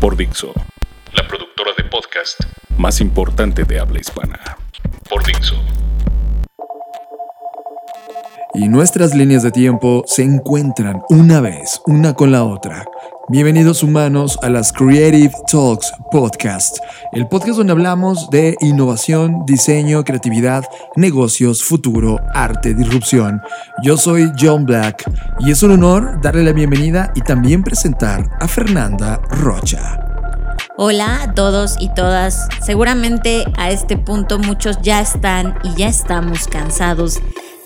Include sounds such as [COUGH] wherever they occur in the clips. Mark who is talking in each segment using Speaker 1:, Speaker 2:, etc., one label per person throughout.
Speaker 1: Por Dixo,
Speaker 2: La productora de podcast
Speaker 1: más importante de habla hispana.
Speaker 2: por Dixo.
Speaker 3: y nuestras líneas de tiempo se encuentran una vez, una con la otra. Bienvenidos humanos a las Creative Talks Podcast, el podcast donde hablamos de innovación, diseño, creatividad, negocios, futuro, arte, disrupción. Yo soy John Black y es un honor darle la bienvenida y también presentar a Fernanda Rocha.
Speaker 4: Hola a todos y todas. Seguramente a este punto muchos ya están y ya estamos cansados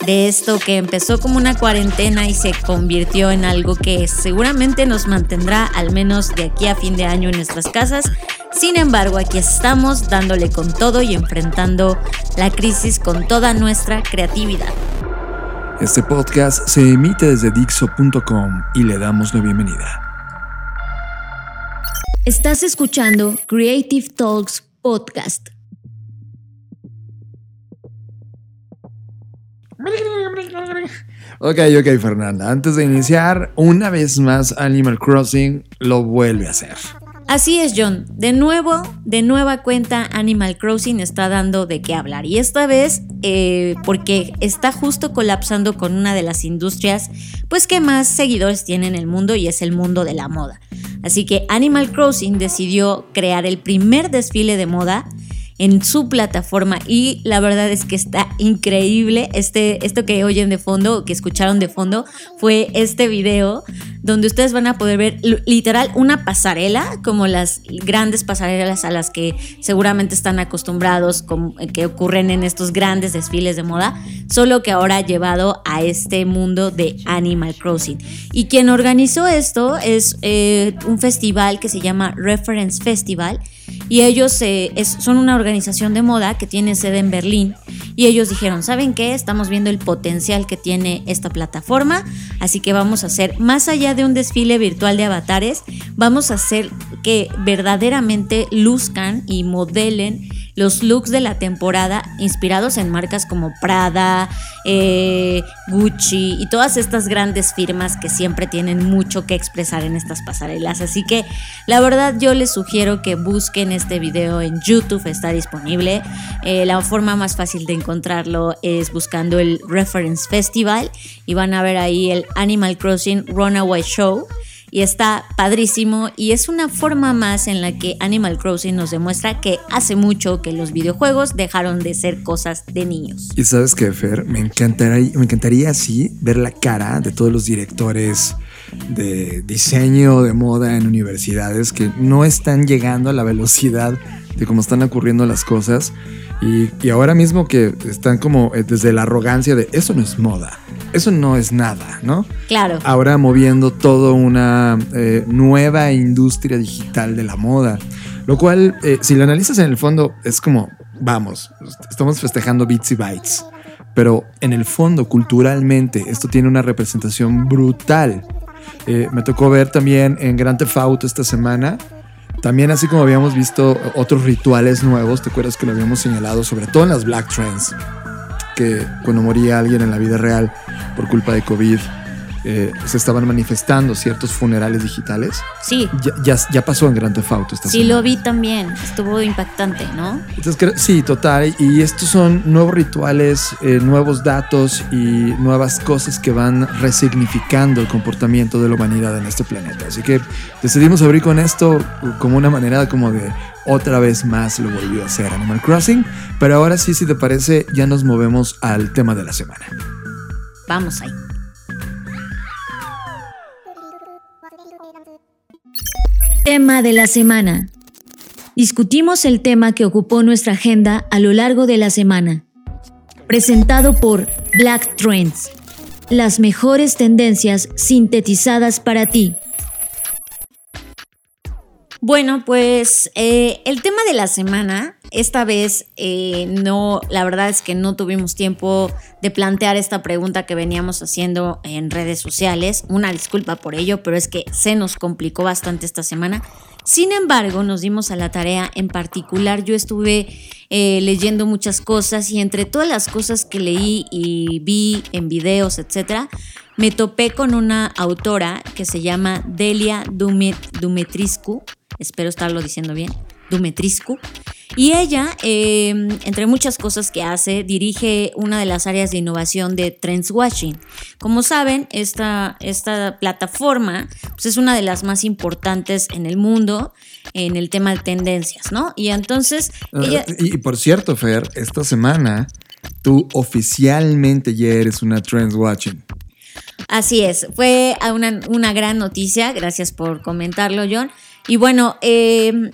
Speaker 4: de esto que empezó como una cuarentena y se convirtió en algo que seguramente nos mantendrá al menos de aquí a fin de año en nuestras casas. Sin embargo, aquí estamos dándole con todo y enfrentando la crisis con toda nuestra creatividad.
Speaker 3: Este podcast se emite desde Dixo.com y le damos la bienvenida.
Speaker 4: Estás escuchando Creative Talks Podcast.
Speaker 3: Ok, ok, Fernanda. Antes de iniciar, una vez más Animal Crossing lo vuelve a hacer.
Speaker 4: Así es, John. De nuevo, de nueva cuenta, Animal Crossing está dando de qué hablar. Y esta vez, eh, porque está justo colapsando con una de las industrias, pues que más seguidores tiene en el mundo y es el mundo de la moda. Así que Animal Crossing decidió crear el primer desfile de moda en su plataforma y la verdad es que está increíble. Este, esto que oyen de fondo, que escucharon de fondo, fue este video donde ustedes van a poder ver literal una pasarela, como las grandes pasarelas a las que seguramente están acostumbrados, como- que ocurren en estos grandes desfiles de moda, solo que ahora llevado a este mundo de Animal Crossing. Y quien organizó esto es eh, un festival que se llama Reference Festival y ellos eh, son una organización de moda que tiene sede en Berlín y ellos dijeron, ¿saben qué? Estamos viendo el potencial que tiene esta plataforma, así que vamos a hacer, más allá de un desfile virtual de avatares, vamos a hacer que verdaderamente luzcan y modelen los looks de la temporada inspirados en marcas como Prada, eh, Gucci y todas estas grandes firmas que siempre tienen mucho que expresar en estas pasarelas. Así que la verdad yo les sugiero que busquen este video en YouTube, está disponible. Eh, la forma más fácil de encontrarlo es buscando el Reference Festival y van a ver ahí el Animal Crossing Runaway Show y está padrísimo y es una forma más en la que Animal Crossing nos demuestra que hace mucho que los videojuegos dejaron de ser cosas de niños.
Speaker 3: Y sabes qué, Fer, me encantaría, me encantaría así ver la cara de todos los directores de diseño de moda en universidades que no están llegando a la velocidad de cómo están ocurriendo las cosas. Y, y ahora mismo que están como eh, desde la arrogancia de eso no es moda, eso no es nada, ¿no?
Speaker 4: Claro.
Speaker 3: ahora moviendo toda una eh, nueva industria digital de la moda. Lo cual, eh, si lo analizas en el fondo, es como, vamos, estamos festejando bits y bytes. Pero en el fondo, culturalmente, esto tiene una representación brutal. Eh, me tocó ver también en Grand Theft Auto esta semana. También así como habíamos visto otros rituales nuevos, ¿te acuerdas que lo habíamos señalado? Sobre todo en las Black Trends, que cuando moría alguien en la vida real por culpa de COVID, eh, se estaban manifestando ciertos funerales digitales.
Speaker 4: Sí,
Speaker 3: Ya, ya, ya pasó en Grand Theft Auto esta
Speaker 4: sí
Speaker 3: semana.
Speaker 4: lo vi también, estuvo impactante, ¿no?
Speaker 3: Entonces, sí, total. Y estos son nuevos rituales, eh, nuevos datos y nuevas cosas que van resignificando el comportamiento de la humanidad en este planeta. Así que decidimos abrir con esto como una manera como de otra vez más lo volvió a hacer Animal Crossing. Pero ahora sí, si te parece, ya nos movemos al tema de la semana.
Speaker 4: Vamos ahí. Tema de la semana. Discutimos el tema que ocupó nuestra agenda a lo largo de la semana. Presentado por Black Trends. Las mejores tendencias sintetizadas para ti. Bueno, pues eh, el tema de la semana, esta vez eh, no, la verdad es que no tuvimos tiempo de plantear esta pregunta que veníamos haciendo en redes sociales. Una disculpa por ello, pero es que se nos complicó bastante esta semana. Sin embargo, nos dimos a la tarea, en particular yo estuve eh, leyendo muchas cosas y entre todas las cosas que leí y vi en videos, etcétera, me topé con una autora que se llama Delia Dumetriscu, espero estarlo diciendo bien, Dumetriscu. Y ella, em, entre muchas cosas que hace, dirige una de las áreas de innovación de Trendswatching. Como saben, esta, esta plataforma pues es una de las más importantes en el mundo en el tema de tendencias, ¿no? Y entonces...
Speaker 3: Ah, y, por cierto, Fer, esta semana tú oficialmente ya eres una Trendswatching.
Speaker 4: Así es, fue una, una gran noticia, gracias por comentarlo, John. Y bueno, eh,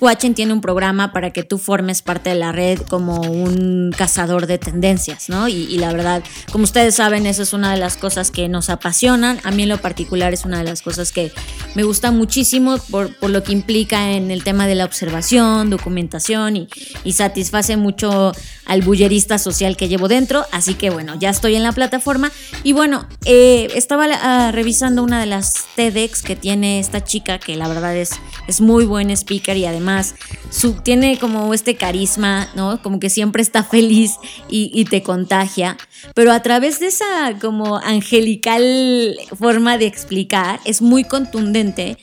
Speaker 4: Watching tiene un programa para que tú formes parte de la red como un cazador de tendencias, ¿no? Y, la verdad, como ustedes saben, eso es una de las cosas que nos apasionan. A mí en lo particular es una de las cosas que me gusta muchísimo por, lo que implica en el tema de la observación, documentación y, satisface mucho al bullerista social que llevo dentro. Así que bueno, ya estoy en la plataforma. Y bueno, eh, estaba ah, revisando una de las TEDx que tiene esta chica que la verdad es, es muy buen speaker y además tiene como este carisma, ¿no? Como que siempre está feliz y, y te contagia. Pero a través de esa como angelical forma de explicar, es muy contundente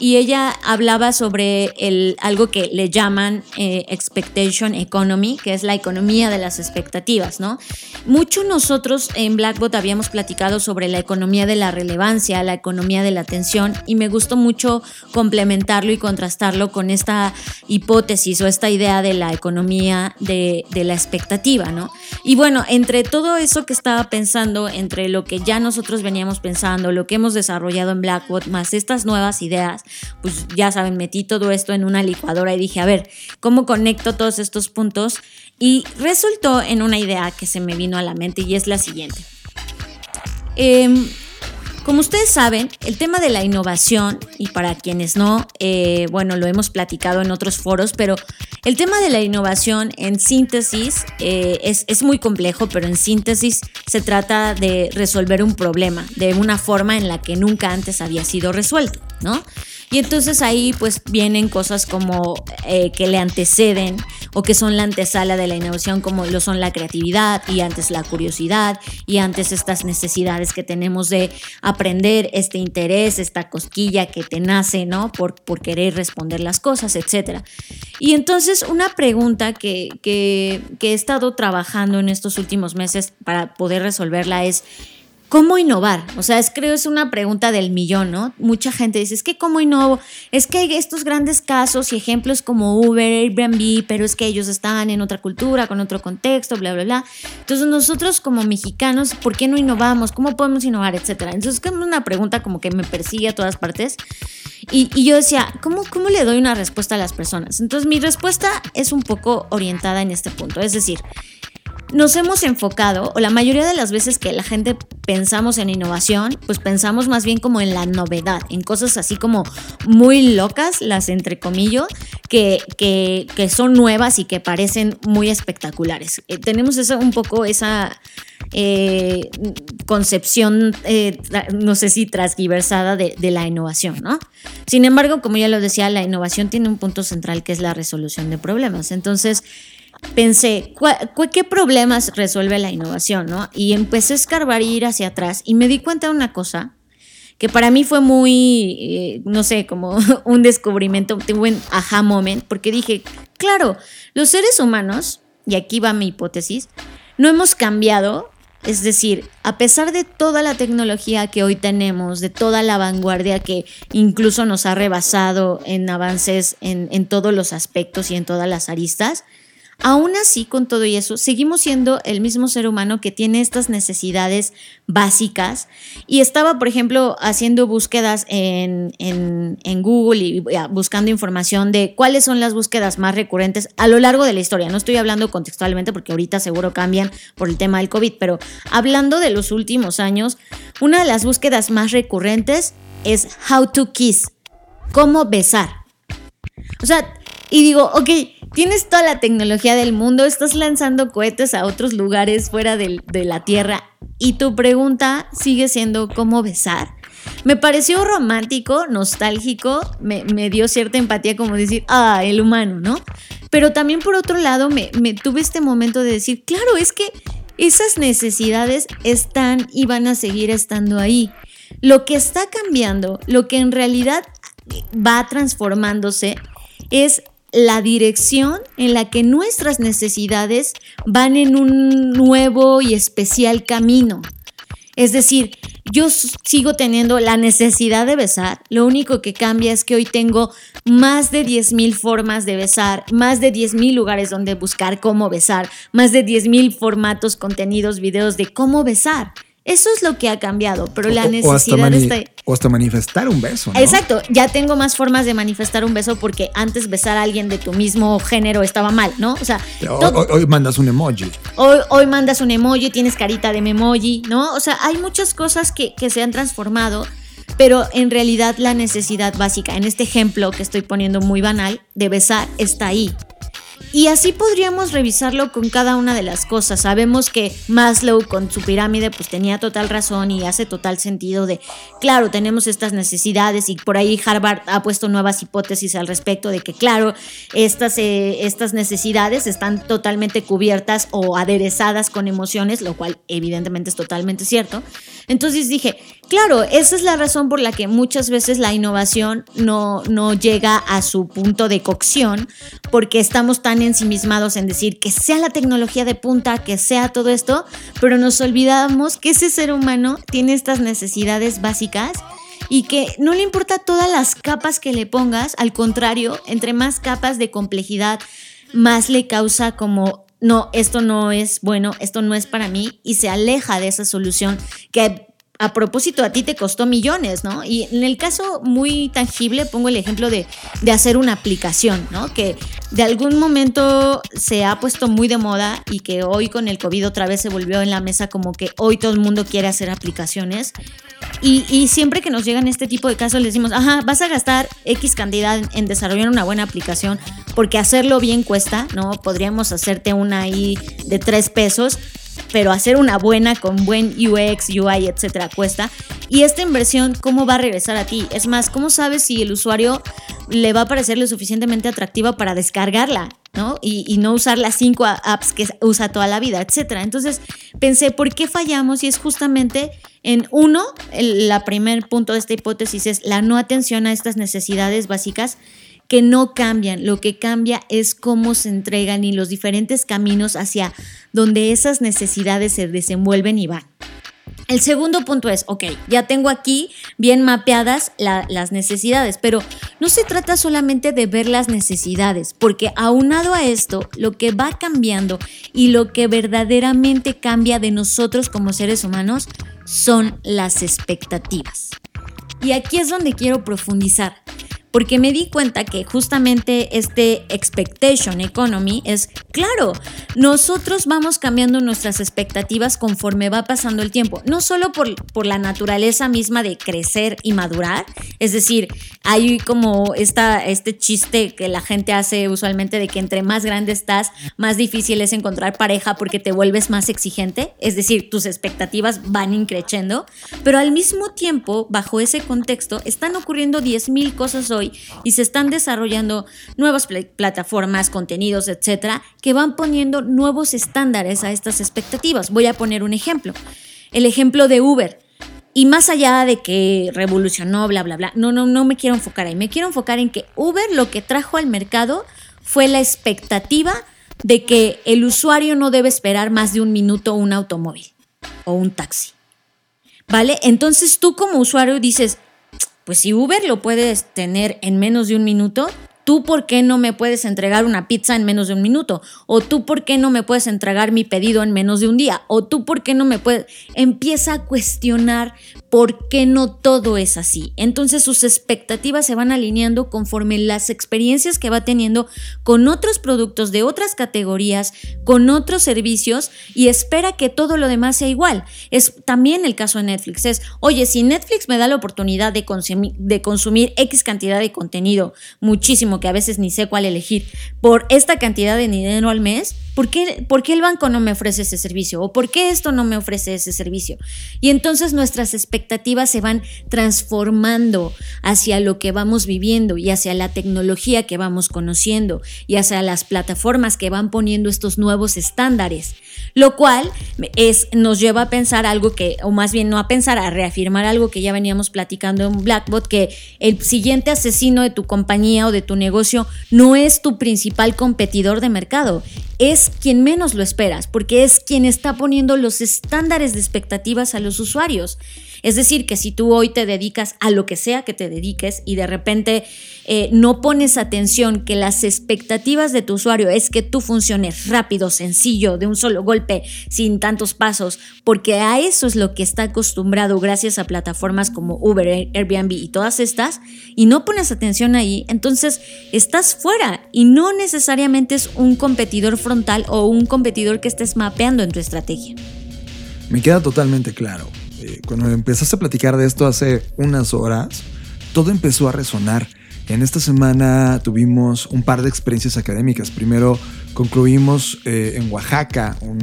Speaker 4: y ella hablaba sobre el, algo que le llaman eh, expectation economy, que es la economía de las expectativas, ¿no? Mucho nosotros en Blackbot habíamos platicado sobre la economía de la relevancia, la economía de la atención, y me gustó mucho complementarlo y contrastarlo con esta hipótesis o esta idea de la economía de, de la expectativa, ¿no? Y bueno, entre todo eso que estaba pensando, entre lo que ya nosotros veníamos pensando, lo que hemos desarrollado en Blackbot, más estas nuevas ideas, pues ya saben, metí todo esto en una licuadora y dije, a ver, ¿cómo conecto todos estos puntos? Y resultó en una idea que se me vino a la mente y es la siguiente. Em, como ustedes saben, el tema de la innovación, y para quienes no, eh, bueno, lo hemos platicado en otros foros, pero el tema de la innovación en síntesis eh, es, es, muy complejo, pero en síntesis se trata de resolver un problema de una forma en la que nunca antes había sido resuelto, ¿no? Y entonces ahí pues vienen cosas como eh, que le anteceden o que son la antesala de la innovación, como lo son la creatividad y antes la curiosidad y antes estas necesidades que tenemos de aprender, este interés, esta cosquilla que te nace, ¿no? Por, por querer responder las cosas, etc. Y entonces una pregunta que, que, que he estado trabajando en estos últimos meses para poder resolverla es, ¿Cómo innovar? O sea, es, creo es una pregunta del millón, ¿no? Mucha gente dice, es que ¿cómo innovo? Es que hay estos grandes casos y ejemplos como Uber, Airbnb, pero es que ellos están en otra cultura, con otro contexto, bla, bla, bla. Entonces nosotros como mexicanos, ¿por qué no innovamos? ¿Cómo podemos innovar? Etcétera. Entonces es una pregunta como que me persigue a todas partes. Y, y yo decía, ¿cómo, ¿cómo le doy una respuesta a las personas? Entonces mi respuesta es un poco orientada en este punto. Es decir, nos hemos enfocado, o la mayoría de las veces que la gente pensamos en innovación, pues pensamos más bien como en la novedad, en cosas así como muy locas, las entre comillas, que, que, que son nuevas y que parecen muy espectaculares. Eh, tenemos eso, un poco esa eh, concepción, eh, no sé si transgiversada de, de la innovación, ¿no? Sin embargo, como ya lo decía, la innovación tiene un punto central que es la resolución de problemas. Entonces, pensé, ¿qué problemas resuelve la innovación? ¿no? Y empecé a escarbar y ir hacia atrás y me di cuenta de una cosa que para mí fue muy, eh, no sé, como [LAUGHS] un descubrimiento, un aha moment, porque dije, claro, los seres humanos, y aquí va mi hipótesis, no hemos cambiado, es decir, a pesar de toda la tecnología que hoy tenemos, de toda la vanguardia que incluso nos ha rebasado en avances en, en todos los aspectos y en todas las aristas, Aún así, con todo y eso, seguimos siendo el mismo ser humano que tiene estas necesidades básicas. Y estaba, por ejemplo, haciendo búsquedas en, Google y buscando información de cuáles son las búsquedas más recurrentes a lo largo de la historia. No estoy hablando contextualmente porque ahorita seguro cambian por el tema del COVID, pero hablando de los últimos años, una de las búsquedas más recurrentes es how to kiss cómo besar. O sea, y digo, ok, tienes toda la tecnología del mundo, estás lanzando cohetes a otros lugares fuera de, la Tierra y tu pregunta sigue siendo cómo besar. Me pareció romántico, nostálgico, me, me, dio cierta empatía como decir, ah, el humano, ¿no? Pero también por otro lado me, me tuve este momento de decir, claro, es que esas necesidades están y van a seguir estando ahí. Lo que está cambiando, lo que en realidad va transformándose es la dirección en la que nuestras necesidades van en un nuevo y especial camino. Es decir, yo sigo teniendo la necesidad de besar, lo único que cambia es que hoy tengo más de 10.000 formas de besar, más de 10.000 lugares donde buscar cómo besar, más de 10.000 formatos, contenidos, videos de cómo besar. Eso es lo que ha cambiado, pero la necesidad está...
Speaker 3: O hasta manifestar un beso. ¿no?
Speaker 4: Exacto, ya tengo más formas de manifestar un beso porque antes besar a alguien de tu mismo género estaba mal, ¿no? O sea,
Speaker 3: hoy, hoy, mandas un emoji.
Speaker 4: Hoy, hoy mandas un emoji, tienes carita de memoji, ¿no? O sea, hay muchas cosas que, que se han transformado, pero en realidad la necesidad básica, en este ejemplo que estoy poniendo muy banal, de besar, está ahí. Y así podríamos revisarlo con cada una de las cosas. Sabemos que Maslow con su pirámide pues tenía total razón y hace total sentido de, claro, tenemos estas necesidades y por ahí Harvard ha puesto nuevas hipótesis al respecto de que, claro, estas, eh, estas necesidades están totalmente cubiertas o aderezadas con emociones, lo cual evidentemente es totalmente cierto. Entonces dije, claro, esa es la razón por la que muchas veces la innovación no, no llega a su punto de cocción, porque estamos tan ensimismados en decir que sea la tecnología de punta, que sea todo esto, pero nos olvidamos que ese ser humano tiene estas necesidades básicas y que no le importa todas las capas que le pongas, al contrario, entre más capas de complejidad, más le causa como no, esto no es bueno, esto no es para mí y se aleja de esa solución que a propósito a ti te costó millones, ¿no? Y en el caso muy tangible pongo el ejemplo de, de, hacer una aplicación, ¿no? Que de algún momento se ha puesto muy de moda y que hoy con el COVID otra vez se volvió en la mesa como que hoy todo el mundo quiere hacer aplicaciones. Y, y siempre que nos llegan este tipo de casos le decimos, ajá, vas a gastar X cantidad en, en desarrollar una buena aplicación porque hacerlo bien cuesta, ¿no? Podríamos hacerte una ahí de tres pesos, pero hacer una buena con buen UX, UI, etcétera, cuesta. Y esta inversión, ¿cómo va a regresar a ti? Es más, ¿cómo sabes si el usuario le va a parecer lo suficientemente atractiva para descargarla? ¿no? Y, y, no usar las cinco apps que usa toda la vida, etcétera. Entonces pensé, ¿por qué fallamos? Y es justamente en uno, el la primer punto de esta hipótesis es la no atención a estas necesidades básicas que no cambian, lo que cambia es cómo se entregan y los diferentes caminos hacia donde esas necesidades se desenvuelven y van. El segundo punto es, ok, ya tengo aquí bien mapeadas la, las necesidades, pero no se trata solamente de ver las necesidades, porque aunado a esto, lo que va cambiando y lo que verdaderamente cambia de nosotros como seres humanos son las expectativas. Y aquí es donde quiero profundizar porque me di cuenta que justamente este expectation economy es, claro, nosotros vamos cambiando nuestras expectativas conforme va pasando el tiempo, no solo por, por la naturaleza misma de crecer y madurar, es decir, hay como esta, este chiste que la gente hace usualmente de que entre más grande estás, más difícil es encontrar pareja porque te vuelves más exigente, es decir, tus expectativas van increciendo, pero al mismo tiempo, bajo ese contexto, están ocurriendo 10.000 cosas y se están desarrollando nuevas pl plataformas, contenidos, etcétera, que van poniendo nuevos estándares a estas expectativas. Voy a poner un ejemplo. El ejemplo de Uber. Y más allá de que revolucionó, bla, bla, bla, no, no, no me quiero enfocar ahí. Me quiero enfocar en que Uber lo que trajo al mercado fue la expectativa de que el usuario no debe esperar más de un minuto un automóvil o un taxi. ¿Vale? Entonces tú como usuario dices, pues si Uber lo puedes tener en menos de un minuto, tú por qué no me puedes entregar una pizza en menos de un minuto, o tú por qué no me puedes entregar mi pedido en menos de un día, o tú por qué no me puedes... Empieza a cuestionar por qué no todo es así. Entonces sus expectativas se van alineando conforme las experiencias que va teniendo con otros productos de otras categorías, con otros servicios y espera que todo lo demás sea igual. Es también el caso de Netflix. Es, oye, si Netflix me da la oportunidad de consumir, de consumir X cantidad de contenido, muchísimo que a veces ni sé cuál elegir, por esta cantidad de dinero al mes, ¿por qué, ¿por qué el banco no me ofrece ese servicio? ¿O por qué esto no me ofrece ese servicio? Y entonces nuestras expectativas se van transformando hacia lo que vamos viviendo y hacia la tecnología que vamos conociendo y hacia las plataformas que van poniendo estos nuevos estándares, lo cual es, nos lleva a pensar algo que, o más bien no a pensar, a reafirmar algo que ya veníamos platicando en Blackbot, que el siguiente asesino de tu compañía o de tu negocio no es tu principal competidor de mercado, es quien menos lo esperas, porque es quien está poniendo los estándares de expectativas a los usuarios. Es decir, que si tú hoy te dedicas a lo que sea que te dediques y de repente eh, no pones atención que las expectativas de tu usuario es que tú funciones rápido, sencillo, de un solo golpe, sin tantos pasos, porque a eso es lo que está acostumbrado gracias a plataformas como Uber, Airbnb y todas estas, y no pones atención ahí, entonces estás fuera y no necesariamente es un competidor frontal o un competidor que estés mapeando en tu estrategia.
Speaker 3: Me queda totalmente claro. Eh, cuando empezaste a platicar de esto hace unas horas, todo empezó a resonar. En esta semana tuvimos un par de experiencias académicas. Primero concluimos eh, en Oaxaca un,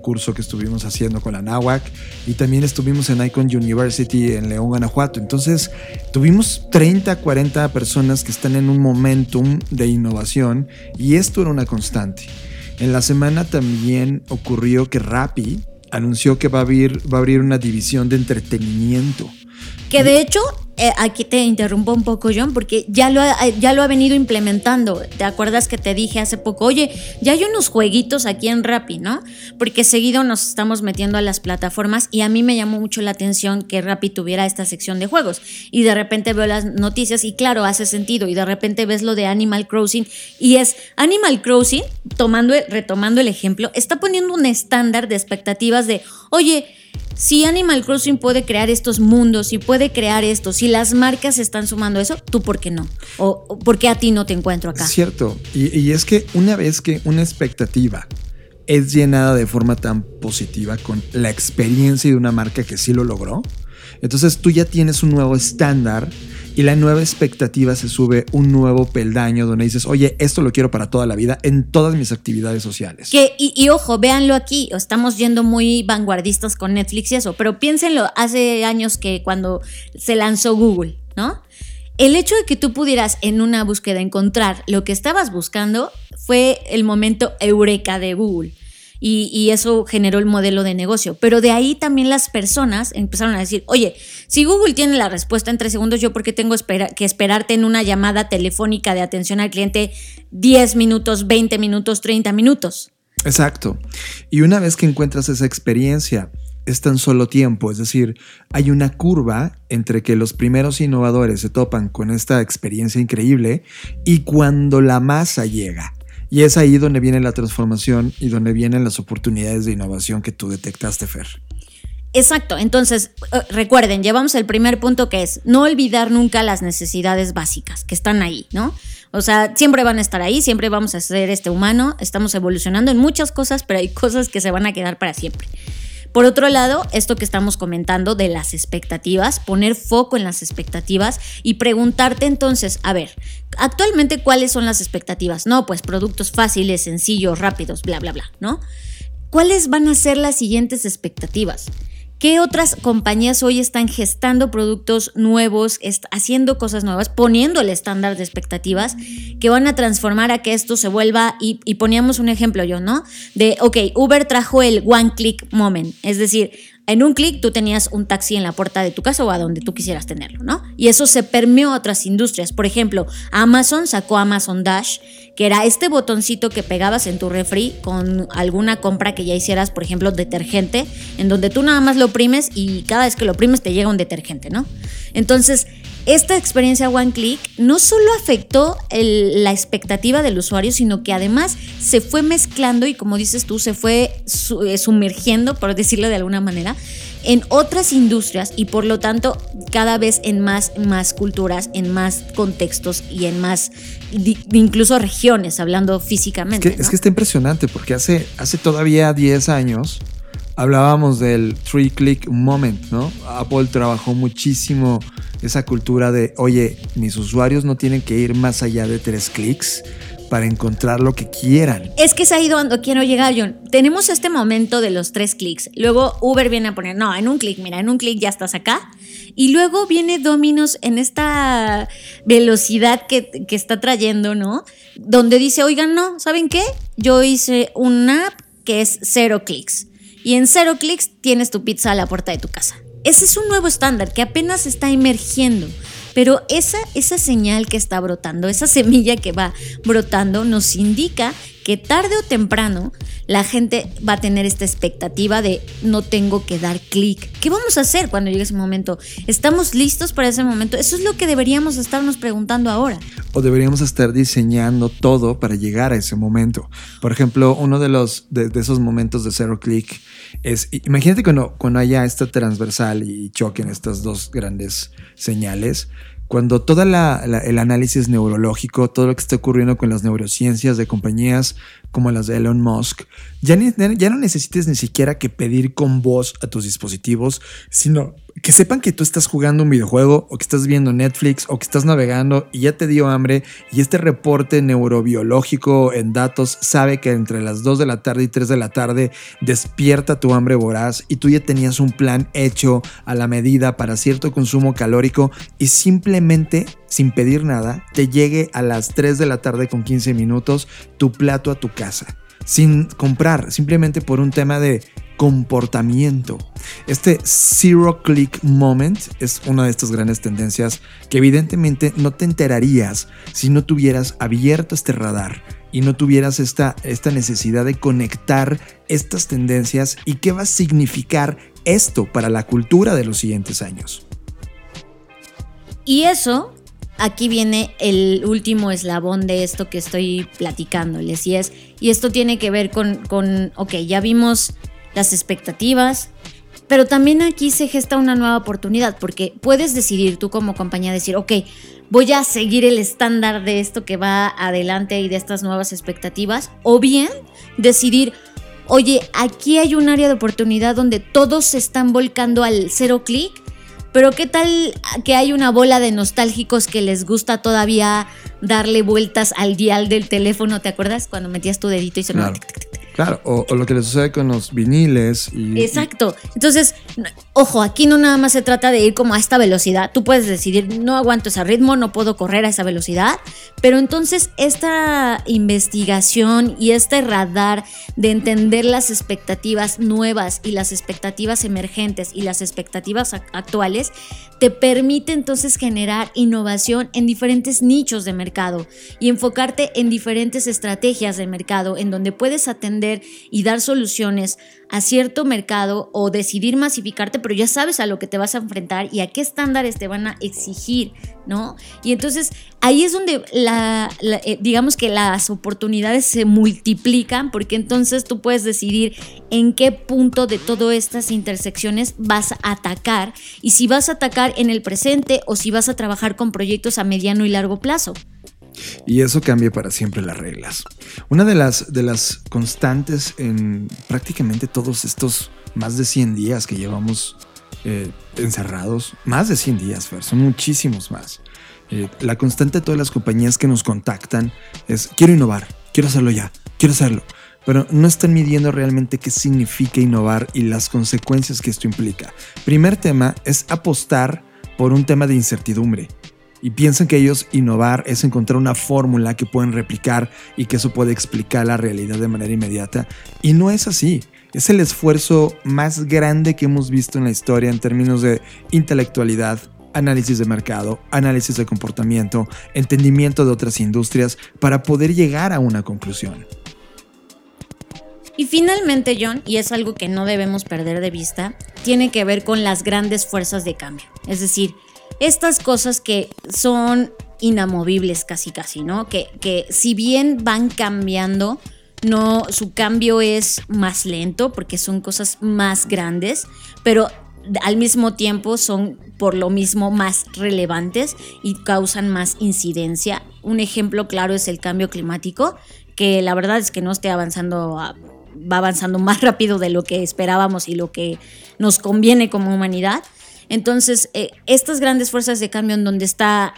Speaker 3: curso que estuvimos haciendo con la NAWAC y también estuvimos en Icon University en León, Guanajuato. Entonces tuvimos 30, 40 personas que están en un momentum de innovación y esto era una constante. En la semana también ocurrió que Rappi, anunció que va a abrir, va a abrir una división de entretenimiento.
Speaker 4: Que de hecho eh, aquí te interrumpo un poco, John, porque ya lo, ha, ya lo ha venido implementando. ¿Te acuerdas que te dije hace poco, oye, ya hay unos jueguitos aquí en Rappi, ¿no? Porque seguido nos estamos metiendo a las plataformas y a mí me llamó mucho la atención que Rappi tuviera esta sección de juegos. Y de repente veo las noticias y claro, hace sentido. Y de repente ves lo de Animal Crossing y es Animal Crossing, tomando, retomando el ejemplo, está poniendo un estándar de expectativas de, oye, si Animal Crossing puede crear estos mundos y puede crear esto, si las marcas están sumando eso, ¿tú por qué no? ¿O, por qué a ti no te encuentro acá?
Speaker 3: Cierto, y, y es que una vez que una expectativa es llenada de forma tan positiva con la experiencia de una marca que sí lo logró, entonces tú ya tienes un nuevo estándar y la nueva expectativa se sube un nuevo peldaño donde dices, oye, esto lo quiero para toda la vida en todas mis actividades sociales.
Speaker 4: Que, y, ojo, véanlo aquí, estamos yendo muy vanguardistas con Netflix y eso, pero piénsenlo, hace años que cuando se lanzó Google, ¿no? El hecho de que tú pudieras en una búsqueda encontrar lo que estabas buscando fue el momento eureka de Google y, eso generó el modelo de negocio. Pero de ahí también las personas empezaron a decir, oye, si Google tiene la respuesta en tres segundos, yo por qué tengo que esperarte en una llamada telefónica de atención al cliente 10 minutos, 20 minutos, 30 minutos.
Speaker 3: Exacto. Y una vez que encuentras esa experiencia, es tan solo tiempo, es decir, hay una curva entre que los primeros innovadores se topan con esta experiencia increíble y cuando la masa llega. Y es ahí donde viene la transformación y donde vienen las oportunidades de innovación que tú detectaste, Fer.
Speaker 4: Exacto, entonces eh, recuerden, llevamos el primer punto que es no olvidar nunca las necesidades básicas que están ahí, ¿no? O sea, siempre van a estar ahí, siempre vamos a ser este humano, estamos evolucionando en muchas cosas, pero hay cosas que se van a quedar para siempre. Por otro lado, esto que estamos comentando de las expectativas, poner foco en las expectativas y preguntarte entonces, a ver, actualmente cuáles son las expectativas? No, pues productos fáciles, sencillos, rápidos, bla, bla, bla, ¿no? ¿Cuáles van a ser las siguientes expectativas? ¿Qué otras compañías hoy están gestando productos nuevos, haciendo cosas nuevas, poniendo el estándar de expectativas que van a transformar a que esto se vuelva? Y, y poníamos un ejemplo yo, ¿no? De, ok, Uber trajo el one click moment, es decir, en un clic tú tenías un taxi en la puerta de tu casa o a donde tú quisieras tenerlo, ¿no? Y eso se permeó a otras industrias. Por ejemplo, Amazon sacó Amazon Dash, que era este botoncito que pegabas en tu refri con alguna compra que ya hicieras, por ejemplo, detergente, en donde tú nada más lo oprimes y cada vez que lo oprimes te llega un detergente, ¿no? Entonces, esta experiencia One Click no solo afectó el- la expectativa del usuario, sino que además se fue mezclando y como dices tú, se fue eh, sumergiendo, por decirlo de alguna manera, en otras industrias y por lo tanto cada vez en más, más culturas, en más contextos y en más, incluso regiones, hablando
Speaker 3: Es
Speaker 4: físicamente.
Speaker 3: es que está impresionante porque hace, hace todavía 10 años hablábamos del three click moment, ¿no? Apple trabajó muchísimo esa cultura de, oye, mis usuarios no tienen que ir más allá de tres clics para encontrar lo que quieran.
Speaker 4: Es que es ahí donde quiero llegar, John. Tenemos este momento de los tres clics. Luego Uber viene a poner, no, en un clic, mira, en un clic ya estás acá. Y luego viene Dominos en esta velocidad que, que está trayendo, ¿no? Donde dice, oigan, no, ¿saben qué? Yo hice una app que es cero clics. Y en cero clics tienes tu pizza a la puerta de tu casa. Ese es un nuevo estándar que apenas está emergiendo. Pero esa, esa señal que está brotando, esa semilla que va brotando, nos indica que tarde o temprano la gente va a tener esta expectativa de no tengo que dar clic. ¿Qué vamos a hacer cuando llegue ese momento? ¿Estamos listos para ese momento? Eso es lo que deberíamos estarnos preguntando ahora.
Speaker 3: O deberíamos estar diseñando todo para llegar a ese momento. Por ejemplo, uno de los de, esos momentos de cero clic es, imagínate cuando, cuando haya esta transversal y choquen estas dos grandes señales, cuando todo el análisis neurológico, todo lo que está ocurriendo con las neurociencias de compañías como las de Elon Musk, ya, ni- ya no necesites ni siquiera que pedir con voz a tus dispositivos, sino que sepan que tú estás jugando un videojuego o que estás viendo Netflix o que estás navegando y ya te dio hambre y este reporte neurobiológico en datos sabe que entre las 2 de la tarde y 3 de la tarde despierta tu hambre voraz y tú ya tenías un plan hecho a la medida para cierto consumo calórico y simplemente sin pedir nada te llegue a las 3 de la tarde con 15 minutos tu plato a tu casa sin comprar, simplemente por un tema de comportamiento. Este zero click moment es una de estas grandes tendencias que evidentemente no te enterarías si no tuvieras abierto este radar y no tuvieras esta, esta necesidad de conectar estas tendencias y qué va a significar esto para la cultura de los siguientes años.
Speaker 4: Y eso, aquí viene el último eslabón de esto que estoy platicándoles. Y es, y esto tiene que ver con, con, ok, ya vimos las expectativas, pero también aquí se gesta una nueva oportunidad, porque puedes decidir tú como compañía decir, ok, voy a seguir el estándar de esto que va adelante y de estas nuevas expectativas, o bien decidir, oye, aquí hay un área de oportunidad donde todos se están volcando al cero clic, pero qué tal que hay una bola de nostálgicos que les gusta todavía darle vueltas al dial del teléfono, ¿te acuerdas? Cuando metías tu dedito y sonaba
Speaker 3: Claro. Claro, o, lo que le sucede con los viniles y,
Speaker 4: Exacto. Entonces, ojo, aquí no nada más se trata de ir como a esta velocidad. Tú puedes decidir, no aguanto ese ritmo, no puedo correr a esa velocidad. Pero entonces esta investigación y este radar de entender las expectativas nuevas y las expectativas emergentes y las expectativas ac- actuales te permite entonces generar innovación en diferentes nichos de mercado y enfocarte en diferentes estrategias de mercado en donde puedes atender y dar soluciones a cierto mercado o decidir masificarte, pero ya sabes a lo que te vas a enfrentar y a qué estándares te van a exigir, ¿no? Y entonces ahí es donde la, eh, digamos que las oportunidades se multiplican porque entonces tú puedes decidir en qué punto de todas estas intersecciones vas a atacar y si vas a atacar en el presente o si vas a trabajar con proyectos a mediano y largo plazo.
Speaker 3: Y eso cambia para siempre las reglas. Una de las, de las constantes en prácticamente todos estos más de 100 días que llevamos eh, encerrados, más de 100 días, son muchísimos más. Eh, la constante de todas las compañías que nos contactan es, quiero innovar, quiero hacerlo ya, quiero hacerlo. Pero no están midiendo realmente qué significa innovar y las consecuencias que esto implica. Primer tema es apostar por un tema de incertidumbre y piensan que ellos innovar es encontrar una fórmula que pueden replicar y que eso puede explicar la realidad de manera inmediata. Y no es así. Es el esfuerzo más grande que hemos visto en la historia en términos de intelectualidad, análisis de mercado, análisis de comportamiento, entendimiento de otras industrias para poder llegar a una conclusión.
Speaker 4: Y finalmente, John, y es algo que no debemos perder de vista, tiene que ver con las grandes fuerzas de cambio. Es decir, estas cosas que son inamovibles casi casi, ¿no? Que, que si bien van cambiando, no, su cambio es más lento porque son cosas más grandes, pero al mismo tiempo son por lo mismo más relevantes y causan más incidencia. Un ejemplo claro es el cambio climático, que la verdad es que no esté avanzando, va avanzando más [LAUGHS] rápido de lo que esperábamos y lo que nos conviene como humanidad. Entonces, eh, estas grandes fuerzas de cambio en donde están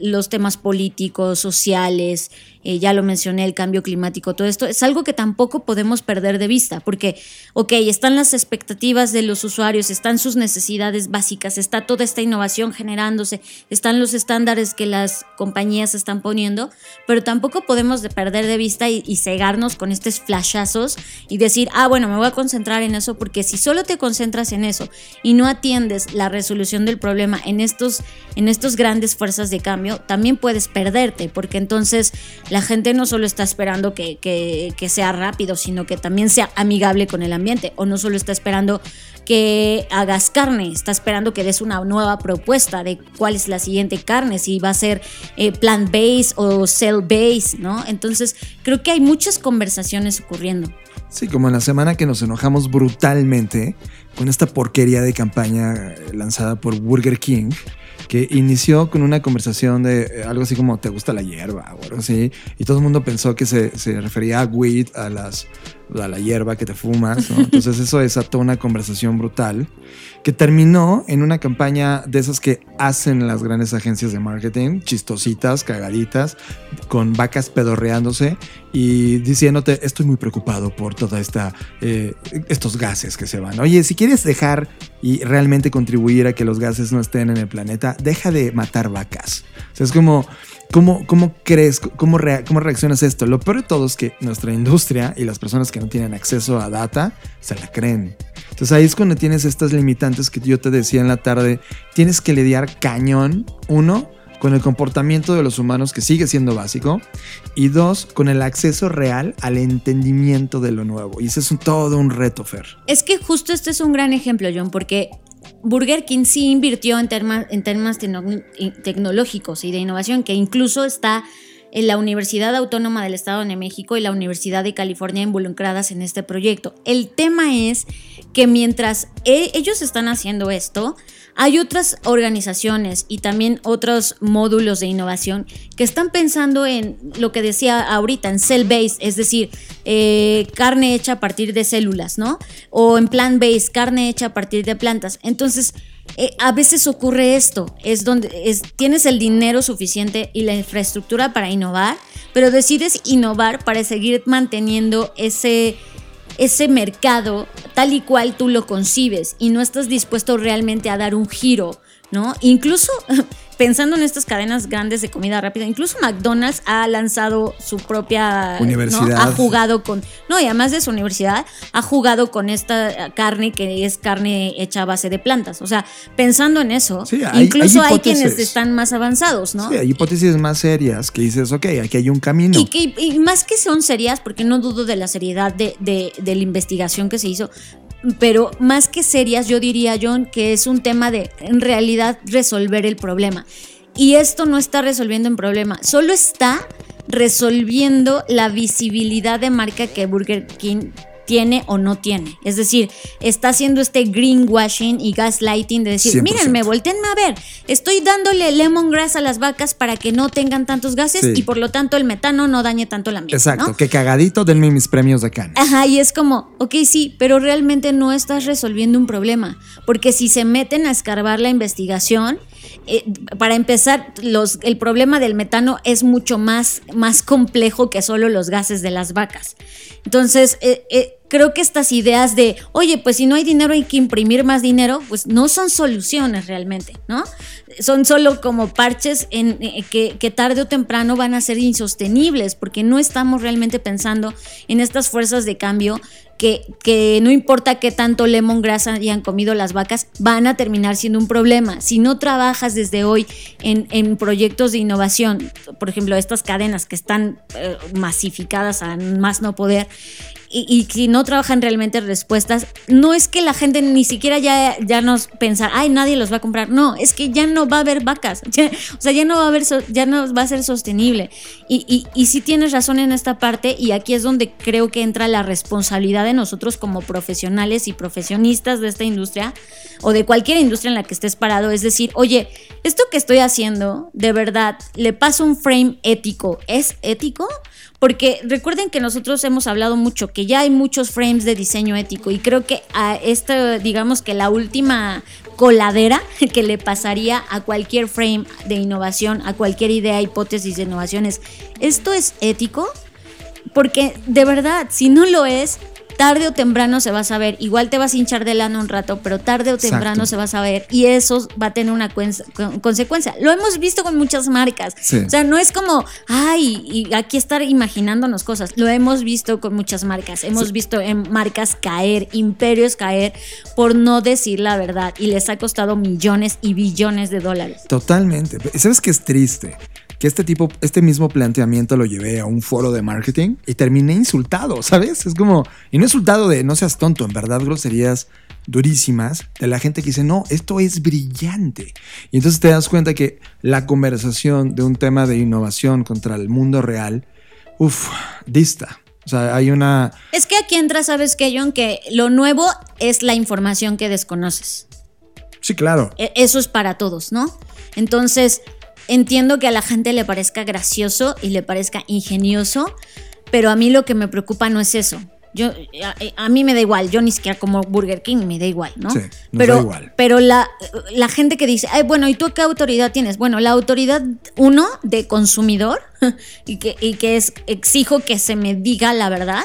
Speaker 4: los temas políticos, sociales, eh, ya lo mencioné, el cambio climático, todo esto, es algo que tampoco podemos perder de vista, porque, ok, están las expectativas de los usuarios, están sus necesidades básicas, está toda esta innovación generándose, están los estándares que las compañías están poniendo, pero tampoco podemos de perder de vista y, y cegarnos con estos flashazos y decir, ah, bueno, me voy a concentrar en eso, porque si solo te concentras en eso y no atiendes la resolución del problema en estos, en estos grandes fuerzas de cambio, también puedes perderte, porque entonces la gente no solo está esperando que, que- sea rápido, sino que también sea amigable con el ambiente, o no solo está esperando que hagas carne, está esperando que des una nueva propuesta de cuál es la siguiente carne, si va a ser eh, plant-based o cell-based, ¿no? Entonces, creo que hay muchas conversaciones ocurriendo.
Speaker 3: Sí, como en la semana que nos enojamos brutalmente con esta porquería de campaña eh, lanzada por Burger King, que inició con una conversación de eh, algo así como ¿te gusta la hierba? o algo así, y todo el mundo pensó que se, se refería a weed, a, las, a la hierba que te fumas, ¿no? Entonces eso desató una conversación brutal que terminó en una campaña de esas que hacen las grandes agencias de marketing, chistositas, cagaditas, con vacas pedorreándose y diciéndote, estoy muy preocupado por toda esta, eh, estos gases que se van. Oye, si quieres dejar y realmente contribuir a que los gases no estén en el planeta, deja de matar vacas. O sea, es como, ¿cómo, crees, cómo, cómo reaccionas a esto? Lo peor de todo es que nuestra industria y las personas que no tienen acceso a data se la creen. Entonces ahí es cuando tienes estas limitantes que yo te decía en la tarde. Tienes que lidiar cañón, uno, con el comportamiento de los humanos que sigue siendo básico y dos, con el acceso real al entendimiento de lo nuevo. Y ese es todo un reto, Fer.
Speaker 4: Es que justo este es un gran ejemplo, John, porque Burger King sí invirtió en, temas tecno- tecnológicos y de innovación, que incluso está en la Universidad Autónoma del Estado de México y la Universidad de California involucradas en este proyecto. El tema es que mientras e- ellos están haciendo esto, hay otras organizaciones y también otros módulos de innovación que están pensando en lo que decía ahorita, en cell-based, es decir, eh, carne hecha a partir de células, ¿no? O en plant-based, carne hecha a partir de plantas. Entonces, eh, a veces ocurre esto, es donde es, tienes el dinero suficiente y la infraestructura para innovar, pero decides innovar para seguir manteniendo ese ese mercado tal y cual tú lo concibes y no estás dispuesto realmente a dar un giro, ¿no? Incluso pensando en estas cadenas grandes de comida rápida, incluso McDonald's ha lanzado su propia ¿no?
Speaker 3: Universidad.
Speaker 4: Ha jugado con, no, y además de su universidad, ha jugado con esta carne que es carne hecha a base de plantas. O sea, pensando en eso,
Speaker 3: Sí, hay-
Speaker 4: incluso
Speaker 3: hay
Speaker 4: hay, quienes están más avanzados, ¿no?
Speaker 3: Sí, hay hipótesis más serias que dices, ok, aquí hay un camino.
Speaker 4: Y, que, y más que son serias, porque no dudo de la seriedad de, de- de la investigación que se hizo, pero más que serias, yo diría, John, que es un tema de en realidad resolver el problema. Y esto no está resolviendo un problema, solo está resolviendo la visibilidad de marca que Burger King tiene o no tiene. Es decir, está haciendo este greenwashing y gaslighting de decir,
Speaker 3: 100%.
Speaker 4: mírenme, a ver, estoy dándole lemongrass a las vacas para que no tengan tantos gases
Speaker 3: Sí.
Speaker 4: y por lo tanto el metano no dañe tanto el ambiente.
Speaker 3: Exacto,
Speaker 4: ¿no?
Speaker 3: que cagadito, denme mis premios de Cannes.
Speaker 4: Ajá, y es como, ok, sí, pero realmente no estás resolviendo un problema, porque si se meten a escarbar la investigación, eh, para empezar, el problema del metano es mucho más, más complejo que solo los gases de las vacas. Entonces, eh, eh, creo que estas ideas de, oye, pues si no hay dinero hay que imprimir más dinero, pues no son soluciones realmente, ¿no? Son solo como parches que tarde o temprano van a ser insostenibles, porque no estamos realmente pensando en estas fuerzas de cambio que, que no importa qué tanto lemongrass hayan comido las vacas, van a terminar siendo un problema. Si no trabajas desde hoy en, en proyectos de innovación, por ejemplo, estas cadenas que están eh, masificadas a más no poder, y, y si no trabajan realmente respuestas, no es que la gente ni siquiera ya, ya nos pensar, ay, nadie los va a comprar. No, es que ya no va a haber vacas. [LAUGHS] O sea, ya no va a haber, ya no va a ser sostenible. Y, y, y sí tienes razón en esta parte, y aquí es donde creo que entra la responsabilidad de nosotros como profesionales y profesionistas de esta industria, o de cualquier industria en la que estés parado, es decir, oye, esto que estoy haciendo, de verdad, le paso un frame ético, ¿es ético? Porque recuerden que nosotros hemos hablado mucho que ya hay muchos frames de diseño ético y creo que a esto, digamos que la última coladera [LAUGHS] que le pasaría a cualquier frame de innovación, a cualquier idea, hipótesis de innovación es, ¿esto es ético? Porque de verdad, si no lo es, tarde o temprano se va a saber. Igual te vas a hinchar de lana un rato, pero tarde o temprano
Speaker 3: Exacto.
Speaker 4: se va a saber y eso va a tener una cuen- con- consecuencia. Lo hemos visto con muchas marcas.
Speaker 3: Sí.
Speaker 4: O sea, no es como, ay, y aquí estar imaginándonos cosas. Lo hemos visto con muchas marcas. Hemos visto en marcas caer, imperios caer por no decir la verdad y les ha costado millones y billones de dólares.
Speaker 3: Totalmente. ¿Sabes qué es triste? Que este tipo, este mismo planteamiento lo llevé a un foro de marketing y terminé insultado, ¿sabes? Es como, y no insultado de no seas tonto, en verdad groserías durísimas de la gente que dice, no, esto es brillante. Y entonces te das cuenta que la conversación de un tema de innovación contra el mundo real, uff, dista. O sea, hay una...
Speaker 4: Es que aquí entra, ¿sabes qué, John? Que lo nuevo es la información que desconoces.
Speaker 3: Sí, claro.
Speaker 4: E- Eso es para todos, ¿no? Entonces, entiendo que a la gente le parezca gracioso y le parezca ingenioso, pero a mí lo que me preocupa no es eso. Yo, a, a mí me da igual, yo ni siquiera como Burger King, me da igual, ¿no?
Speaker 3: Sí, nos
Speaker 4: pero
Speaker 3: da igual.
Speaker 4: pero la, la gente que dice, Ay, bueno, ¿y tú qué autoridad tienes? Bueno, la autoridad, uno, de consumidor, [LAUGHS] y que, y que es, exijo que se me diga la verdad,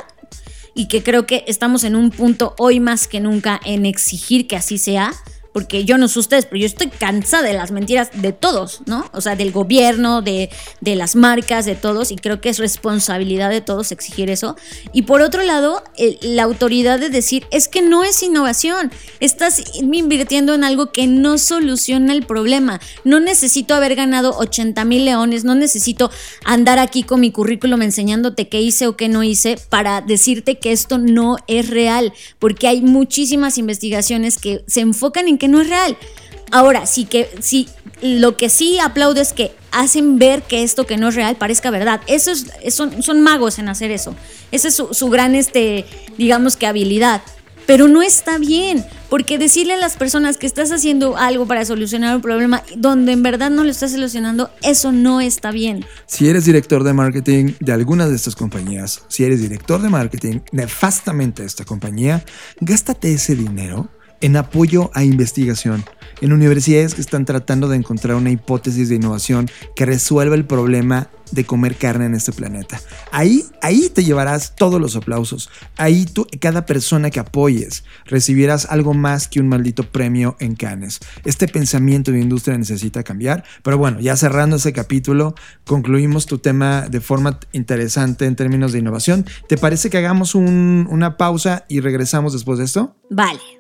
Speaker 4: y que creo que estamos en un punto hoy más que nunca en exigir que así sea. Porque yo no sé ustedes, pero yo estoy cansada de las mentiras de todos, ¿no? O sea, del gobierno, de, de las marcas, de todos, y creo que es responsabilidad de todos exigir eso. Y por otro lado, la autoridad de decir, es que no es innovación, estás invirtiendo en algo que no soluciona el problema. No necesito haber ganado 80 mil leones, no necesito andar aquí con mi currículum enseñándote qué hice o qué no hice para decirte que esto no es real, porque hay muchísimas investigaciones que se enfocan en que no es real. Ahora, sí que sí, lo que sí aplaudo es que hacen ver que esto que no es real parezca verdad. Eso es, es- son, magos en hacer eso. Esa es su, su gran, este, digamos que habilidad. Pero no está bien, porque decirle a las personas que estás haciendo algo para solucionar un problema donde en verdad no lo estás solucionando, eso no está bien.
Speaker 3: Si eres director de marketing de alguna de estas compañías, si eres director de marketing nefastamente de esta compañía, gástate ese dinero en apoyo a investigación, en universidades que están tratando de encontrar una hipótesis de innovación que resuelva el problema de comer carne en este planeta. Ahí, ahí te llevarás todos los aplausos. Ahí tú, cada persona que apoyes, recibirás algo más que un maldito premio en Cannes. Este pensamiento de industria necesita cambiar. Pero bueno, ya cerrando ese capítulo, concluimos tu tema de forma interesante en términos de innovación. ¿Te parece que hagamos un- una pausa y regresamos después de esto?
Speaker 4: Vale.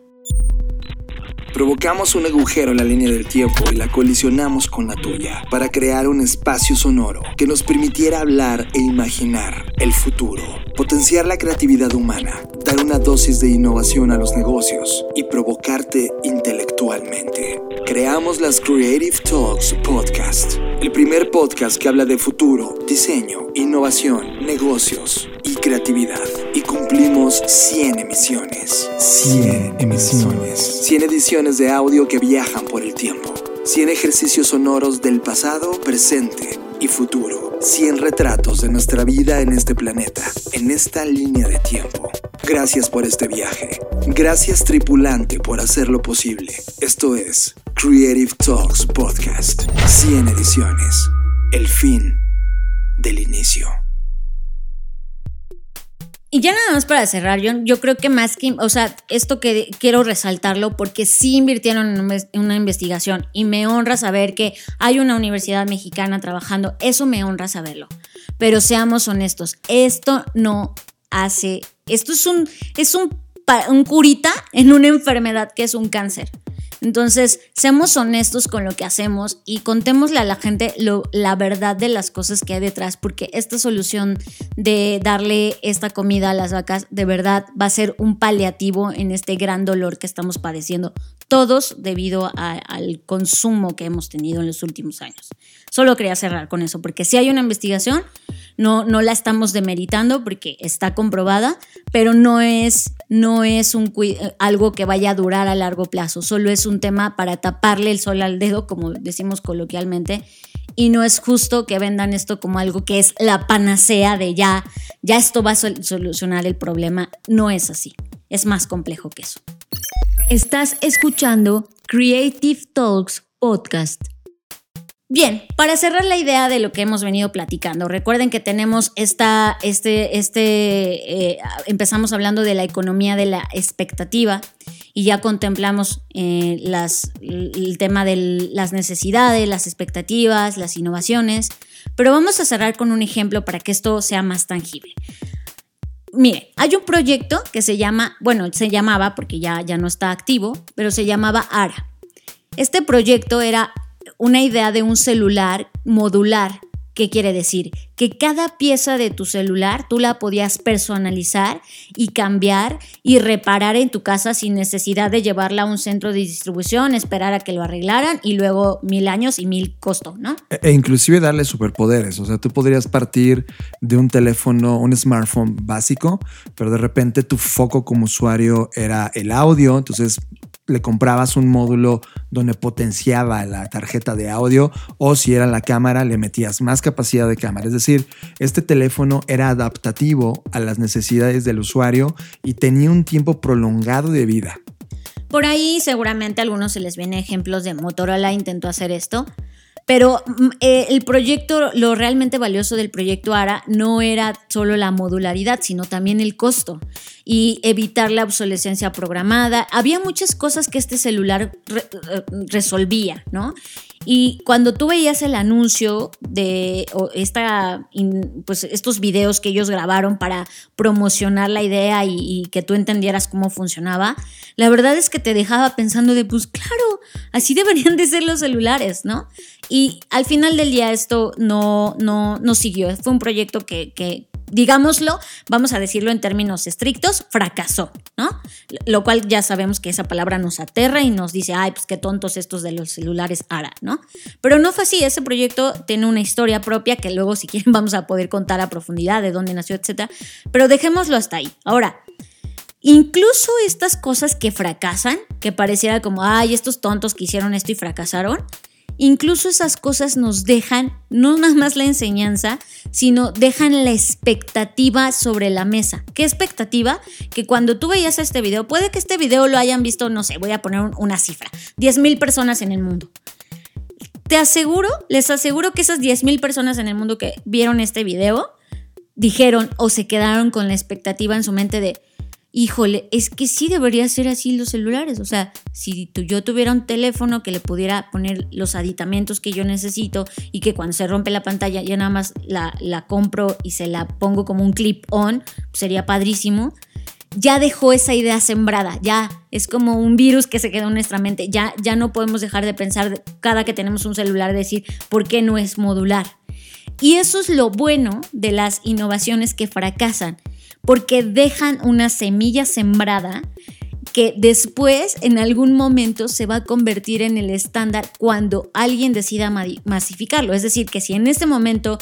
Speaker 5: Provocamos un agujero en la línea del tiempo y la colisionamos con la tuya para crear un espacio sonoro que nos permitiera hablar e imaginar el futuro, potenciar la creatividad humana, dar una dosis de innovación a los negocios y provocarte intelectualmente. Creamos las Creative Talks Podcast, el primer podcast que habla de futuro, diseño, innovación, negocios y creatividad. Y cumplimos 100 emisiones.
Speaker 3: 100 emisiones.
Speaker 5: 100 ediciones de audio que viajan por el tiempo. 100 ejercicios sonoros del pasado, presente y futuro. 100 retratos de nuestra vida en este planeta, en esta línea de tiempo. Gracias por este viaje. Gracias tripulante por hacerlo posible. Esto es Creative Talks Podcast. 100 ediciones. El fin del inicio.
Speaker 4: Y ya nada más para cerrar, yo, yo creo que más que, o sea, esto que quiero resaltarlo porque sí invirtieron en una- investigación y me honra saber que hay una universidad mexicana trabajando, eso me honra saberlo. Pero seamos honestos, esto no hace, esto es un, es un un curita en una enfermedad que es un cáncer. Entonces, seamos honestos con lo que hacemos y contémosle a la gente la verdad de las cosas que hay detrás, porque esta solución de darle esta comida a las vacas de verdad va a ser un paliativo en este gran dolor que estamos padeciendo, todos debido al consumo que hemos tenido en los últimos años. Solo quería cerrar con eso, porque si hay una investigación, no, no la estamos demeritando porque está comprobada, pero no es, no es un, algo que vaya a durar a largo plazo, solo es un tema para taparle el sol al dedo, como decimos coloquialmente, y no es justo que vendan esto como algo que es la panacea de ya, ya esto va a solucionar el problema. No es así, es más complejo que eso. Estás escuchando Creative Talks Podcast. Bien, para cerrar la idea de lo que hemos venido platicando, recuerden que tenemos esta, este, este, eh, empezamos hablando de la economía de la expectativa y ya contemplamos eh, el tema de las necesidades, las expectativas, las innovaciones, pero vamos a cerrar con un ejemplo para que esto sea más tangible. Mire, hay un proyecto que se llama, bueno, se llamaba, porque ya, ya no está activo, pero se llamaba ARA. Este proyecto era una idea de un celular modular. ¿Qué quiere decir? Que cada pieza de tu celular tú la podías personalizar y cambiar y reparar en tu casa sin necesidad de llevarla a un centro de distribución, esperar a que lo arreglaran y luego mil años y mil costo, ¿no?
Speaker 3: E, e inclusive darle superpoderes. O sea, tú podrías partir de un teléfono, un smartphone básico, pero de repente tu foco como usuario era el audio, entonces le comprabas un módulo donde potenciaba la tarjeta de audio o si era la cámara le metías más capacidad de cámara. Es decir, este teléfono era adaptativo a las necesidades del usuario y tenía un tiempo prolongado de vida.
Speaker 4: Por ahí seguramente a algunos se les viene ejemplos de Motorola intentó hacer esto. Pero mm, eh, el proyecto, lo realmente valioso del proyecto ARA no era solo la modularidad, sino también el costo y evitar la obsolescencia programada. Había muchas cosas que este celular eh, resolvía, ¿no? Y cuando tú veías el anuncio de esta, pues estos videos que ellos grabaron para promocionar la idea y, y, que tú entendieras cómo funcionaba, la verdad es que te dejaba pensando de, pues claro, así [LAUGHS] deberían de ser los celulares, ¿no? Y al final del día esto no, no, siguió. Fue un proyecto que, digámoslo, vamos a decirlo en términos estrictos, fracasó, ¿no? Lo cual ya sabemos que esa palabra nos aterra y nos dice, ay, pues qué tontos estos de los celulares ARA, ¿no? Pero no fue así, ese proyecto tiene una historia propia que luego si quieren [LAUGHS] vamos a poder contar a profundidad de dónde nació, etcétera, pero dejémoslo hasta ahí. Ahora, incluso estas cosas que fracasan, que pareciera como, ay, estos tontos que hicieron esto y fracasaron, incluso esas cosas nos dejan no nada más la enseñanza, sino dejan la expectativa sobre la mesa. ¿Qué expectativa? Que cuando tú veías este video, puede que este video lo hayan visto, no sé, voy a poner una cifra, 10 mil personas en el mundo. Te aseguro, les aseguro que esas 10 mil personas en el mundo que vieron este video dijeron o se quedaron con la expectativa en su mente de, híjole, es que sí debería ser así los celulares. O sea, si yo tuviera un teléfono que le pudiera poner los aditamentos que yo necesito y que cuando se rompe la pantalla ya nada más la, la compro y se la pongo como un clip on, sería padrísimo. Ya dejó esa idea sembrada, ya es como un virus que se quedó en nuestra mente. Ya, ya no podemos dejar de pensar cada que tenemos un celular, decir, ¿por qué no es modular? Y eso es lo bueno de las innovaciones que fracasan porque dejan una semilla sembrada que después en algún momento se va a convertir en el estándar cuando alguien decida masificarlo. Es decir, que si en este momento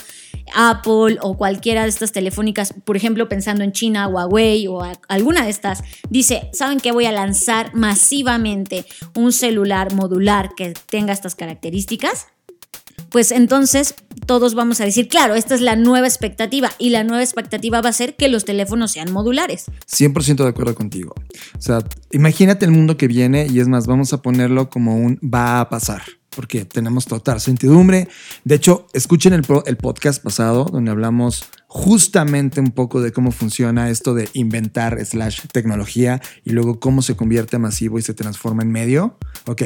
Speaker 4: Apple o cualquiera de estas telefónicas, por ejemplo pensando en China, Huawei o alguna de estas, dice, ¿saben qué? Voy a lanzar masivamente un celular modular que tenga estas características pues entonces todos vamos a decir, claro, esta es la nueva expectativa y la nueva expectativa va a ser que los teléfonos sean modulares.
Speaker 3: 100% de acuerdo contigo. O sea, imagínate el mundo que viene y es más, vamos a ponerlo como un va a pasar porque tenemos total certidumbre. De hecho, escuchen el, el, podcast pasado donde hablamos justamente un poco de cómo funciona esto de inventar slash tecnología y luego cómo se convierte masivo y se transforma en medio. Ok,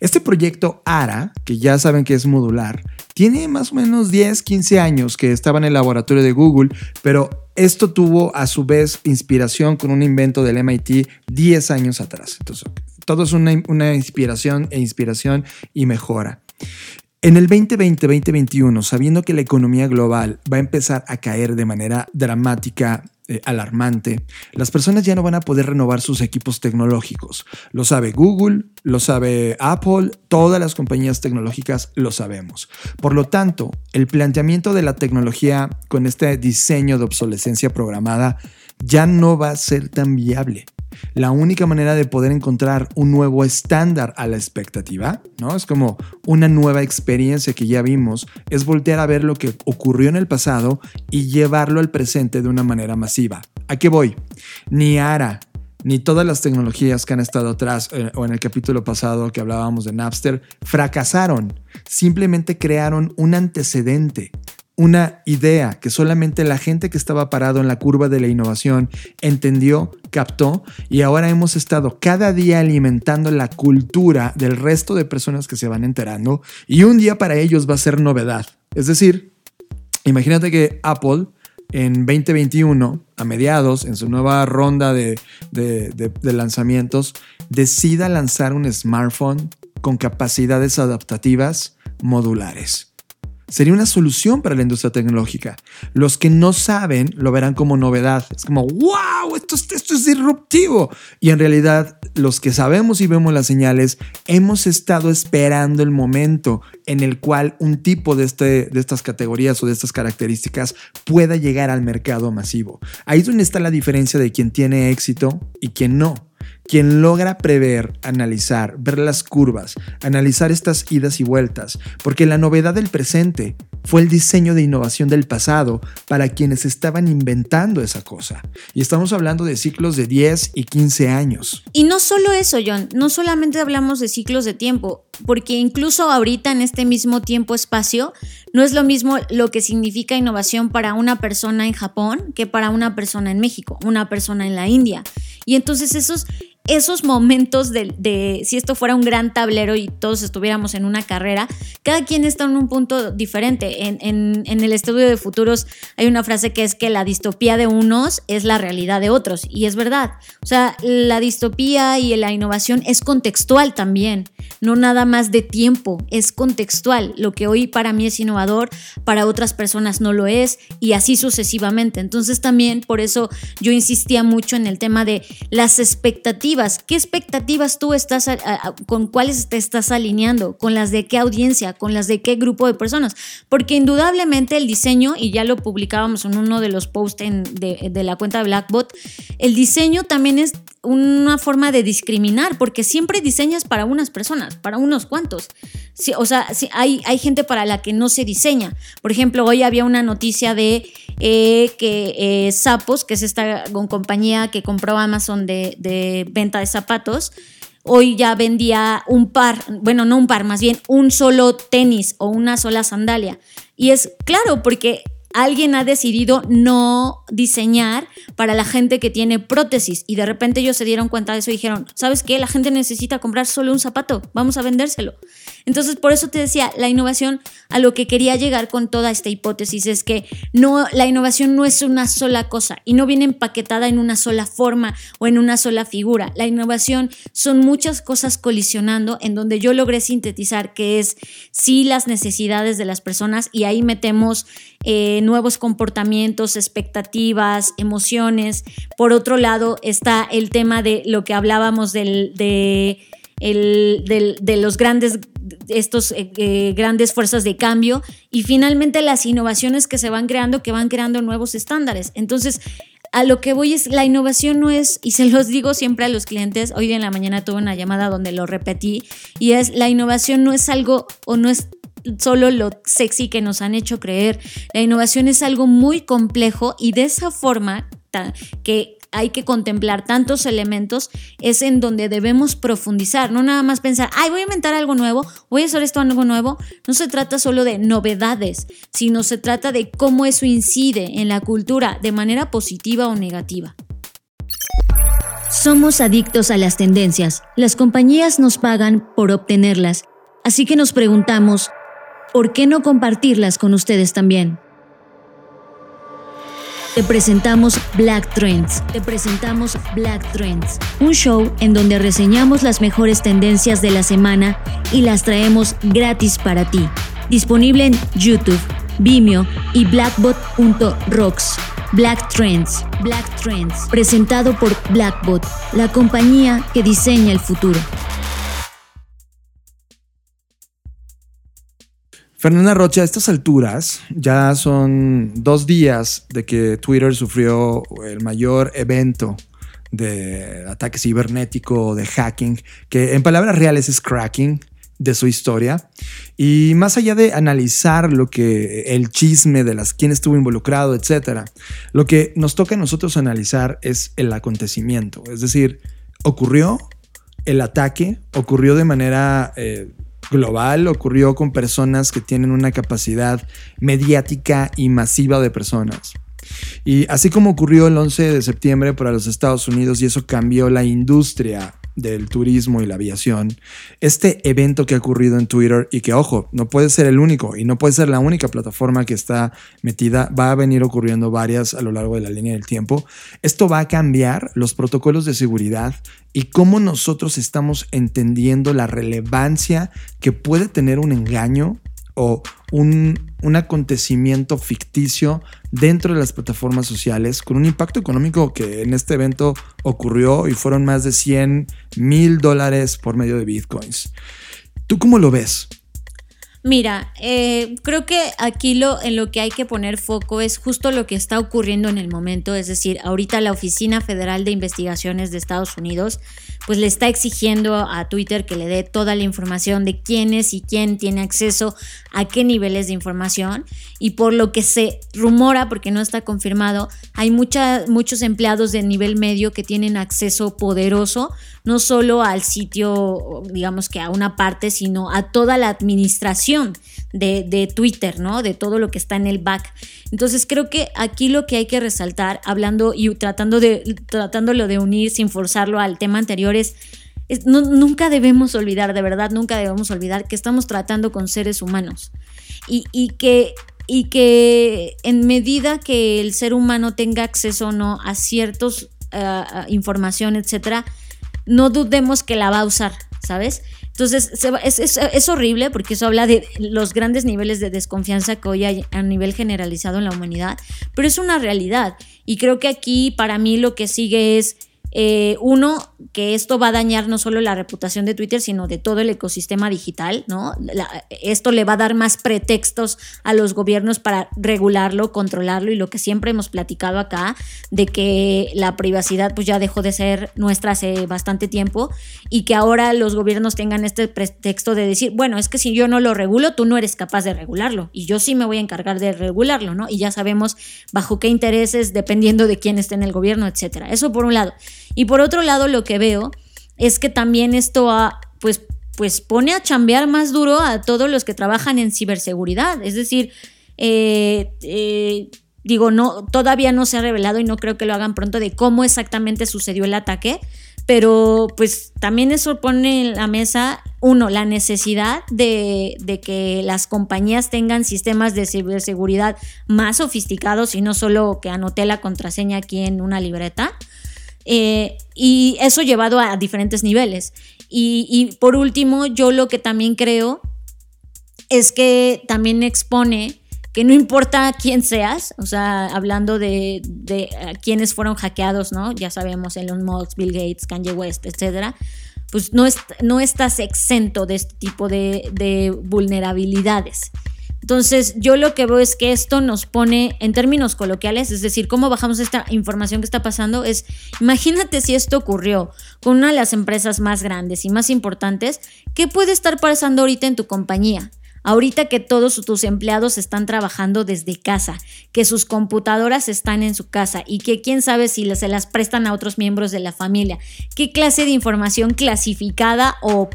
Speaker 3: este proyecto ARA, que ya saben que es modular, tiene más o menos 10, 15 años que estaba en el laboratorio de Google, pero esto tuvo a su vez inspiración con un invento del MIT 10 años atrás. Entonces, todo es una, una inspiración e inspiración y mejora. En el 2020-2021, sabiendo que la economía global va a empezar a caer de manera dramática, eh, alarmante, las personas ya no van a poder renovar sus equipos tecnológicos. Lo sabe Google, lo sabe Apple, todas las compañías tecnológicas lo sabemos. Por lo tanto, el planteamiento de la tecnología con este diseño de obsolescencia programada ya no va a ser tan viable la única manera de poder encontrar un nuevo estándar a la expectativa, ¿no? Es como una nueva experiencia que ya vimos, es voltear a ver lo que ocurrió en el pasado y llevarlo al presente de una manera masiva. ¿A qué voy? Ni ARA, ni todas las tecnologías que han estado atrás eh, o en el capítulo pasado que hablábamos de Napster fracasaron. Simplemente crearon un antecedente, una idea que solamente la gente que estaba parado en la curva de la innovación entendió, captó y ahora hemos estado cada día alimentando la cultura del resto de personas que se van enterando y un día para ellos va a ser novedad. Es decir, imagínate que Apple en 2021, a mediados, en su nueva ronda de, de lanzamientos, decida lanzar un smartphone con capacidades adaptativas modulares sería una solución para la industria tecnológica. Los que no saben lo verán como novedad. Es como, wow, esto, esto es disruptivo. Y en realidad, los que sabemos y vemos las señales, hemos estado esperando el momento en el cual un tipo de, este, de estas categorías o de estas características pueda llegar al mercado masivo. Ahí es donde está la diferencia de quien tiene éxito y quien no. Quien logra prever, analizar, ver las curvas, analizar estas idas y vueltas, porque la novedad del presente fue el diseño de innovación del pasado para quienes estaban inventando esa cosa. Y estamos hablando de ciclos de 10 y 15 años.
Speaker 4: Y no solo eso, John, no solamente hablamos de ciclos de tiempo, porque incluso ahorita en este mismo tiempo-espacio, no es lo mismo lo que significa innovación para una persona en Japón que para una persona en México, una persona en la India. Y entonces esos esos momentos de, si esto fuera un gran tablero y todos estuviéramos en una carrera, cada quien está en un punto diferente. En, en, el estudio de futuros hay una frase que es que la distopía de unos es la realidad de otros. Y es verdad. O sea, la distopía y la innovación es contextual también. No nada más de tiempo, es contextual. Lo que hoy para mí es innovador, para otras personas no lo es y así sucesivamente. Entonces también por eso yo insistía mucho en el tema de las expectativas ¿Qué expectativas tú estás, con cuáles te estás alineando? ¿Con las de qué audiencia? ¿Con las de qué grupo de personas? Porque indudablemente el diseño, y ya lo publicábamos en uno de los posts de, de la cuenta de Blackbot, el diseño también es una forma de discriminar, porque siempre diseñas para unas personas, para unos cuantos. o sea, hay, hay gente para la que no se diseña. Por ejemplo, hoy había una noticia de eh, que eh, que es esta compañía que compró Amazon de, de venta de zapatos, hoy ya vendía un par, bueno, no un par, más bien un solo tenis o una sola sandalia. Y es claro, porque alguien ha decidido no diseñar para la gente que tiene prótesis y de repente ellos se dieron cuenta de eso y dijeron, ¿sabes qué? La gente necesita comprar solo un zapato, vamos a vendérselo. Entonces, por eso te decía, la innovación a lo que quería llegar con toda esta hipótesis es que no la innovación no es una sola cosa y no viene empaquetada en una sola forma o en una sola figura. La innovación son muchas cosas colisionando en donde yo logré sintetizar que es sí las necesidades de las personas y ahí metemos eh, nuevos comportamientos, expectativas, emociones. Por otro lado está el tema de lo que hablábamos del, de, los grandes estos eh, eh, grandes fuerzas de cambio y finalmente las innovaciones que se van creando, que van creando nuevos estándares. Entonces, a lo que voy es, la innovación no es, y se los digo siempre a los clientes, hoy en la mañana tuve una llamada donde lo repetí, y es, la innovación no es algo o no es solo lo sexy que nos han hecho creer. La innovación es algo muy complejo y de esa forma que hay que contemplar tantos elementos, es en donde debemos profundizar, no nada más pensar, ay, voy a inventar algo nuevo, voy a hacer esto algo nuevo. No se trata solo de novedades, sino se trata de cómo eso incide en la cultura de manera positiva o negativa.
Speaker 6: Somos adictos a las tendencias. Las compañías nos pagan por obtenerlas. Así que nos preguntamos,
Speaker 4: ¿por qué no compartirlas con ustedes también? Te presentamos Black Trends. Te presentamos Black Trends, un show en donde reseñamos las mejores tendencias de la semana y las traemos gratis para ti. Disponible en YouTube, Vimeo y blackbot.rocks. Black Trends, Black Trends, presentado por Blackbot, la compañía que diseña el futuro.
Speaker 3: Fernanda Rocha, a estas alturas ya son dos días de que Twitter sufrió el mayor evento de ataque cibernético, de hacking, que en palabras reales es cracking de su historia. Y más allá de analizar lo que el chisme de las quién estuvo involucrado, etcétera, lo que nos toca a nosotros analizar es el acontecimiento. Es decir, ocurrió el ataque, ocurrió de manera eh, global, ocurrió con personas que tienen una capacidad mediática y masiva de personas. Y así como ocurrió el 11 de septiembre para los Estados Unidos y eso cambió la industria del turismo y la aviación, este evento que ha ocurrido en Twitter y que, ojo, no puede ser el único y no puede ser la única plataforma que está metida, va a venir ocurriendo varias a lo largo de la línea del tiempo, esto va a cambiar los protocolos de seguridad y cómo nosotros estamos entendiendo la relevancia que puede tener un engaño o un, acontecimiento ficticio dentro de las plataformas sociales con un impacto económico que en este evento ocurrió y fueron más de 100 mil dólares por medio de bitcoins. ¿Tú cómo lo ves?
Speaker 4: Mira, eh, creo que aquí lo, en lo que hay que poner foco es justo lo que está ocurriendo en el momento, es decir, ahorita la Oficina Federal de Investigaciones de Estados Unidos pues le está exigiendo a Twitter que le dé toda la información de quién es y quién tiene acceso a qué niveles de información. Y por lo que se rumora, porque no está confirmado, hay muchos empleados de nivel medio que tienen acceso poderoso no solo al sitio, digamos que a una parte, sino a toda la administración de, Twitter, ¿no? De todo lo que está en el back. Entonces creo que aquí lo que hay que resaltar, hablando y tratando de, tratándolo de unir sin forzarlo al tema anterior, es, nunca debemos olvidar, de verdad, nunca debemos olvidar que estamos tratando con seres humanos y, y que y que en medida que el ser humano tenga acceso o no a ciertos uh, información, etcétera, no dudemos que la va a usar, ¿sabes? Entonces, es, horrible porque eso habla de los grandes niveles de desconfianza que hoy hay a nivel generalizado en la humanidad, pero es una realidad. Y creo que aquí para mí lo que sigue es eh, uno, que esto va a dañar no solo la reputación de Twitter, sino de todo el ecosistema digital, ¿no? esto le va a dar más pretextos a los gobiernos para regularlo, controlarlo y lo que siempre hemos platicado acá, de que la privacidad pues ya dejó de ser nuestra hace bastante tiempo y que ahora los gobiernos tengan este pretexto de decir, bueno, es que si yo no lo regulo, tú no eres capaz de regularlo y yo sí me voy a encargar de regularlo, ¿no? Y ya sabemos bajo qué intereses, dependiendo de quién esté en el gobierno, etcétera. Eso por un lado. Y por otro lado, lo que veo es que también esto pues, pues pone a chambear más duro a todos los que trabajan en ciberseguridad. Es decir, eh, eh, digo, no, todavía no se ha revelado y no creo que lo hagan pronto de cómo exactamente sucedió el ataque, pero pues también eso pone en la mesa, uno, la necesidad de, de, que las compañías tengan sistemas de ciberseguridad más sofisticados y no solo que anoté la contraseña aquí en una libreta. Eh, y eso llevado a diferentes niveles. Y, por último, yo lo que también creo es que también expone que no importa quién seas, o sea, hablando de, de quienes fueron hackeados, ¿no? Ya sabemos, Elon Musk, Bill Gates, Kanye West, etcétera, pues no, no estás exento de este tipo de vulnerabilidades. Entonces, yo lo que veo es que esto nos pone en términos coloquiales, es decir, cómo bajamos esta información que está pasando, es, imagínate si esto ocurrió con una de las empresas más grandes y más importantes, ¿qué puede estar pasando ahorita en tu compañía? Ahorita que todos tus empleados están trabajando desde casa, que sus computadoras están en su casa y que quién sabe si se las prestan a otros miembros de la familia, qué clase de información clasificada o,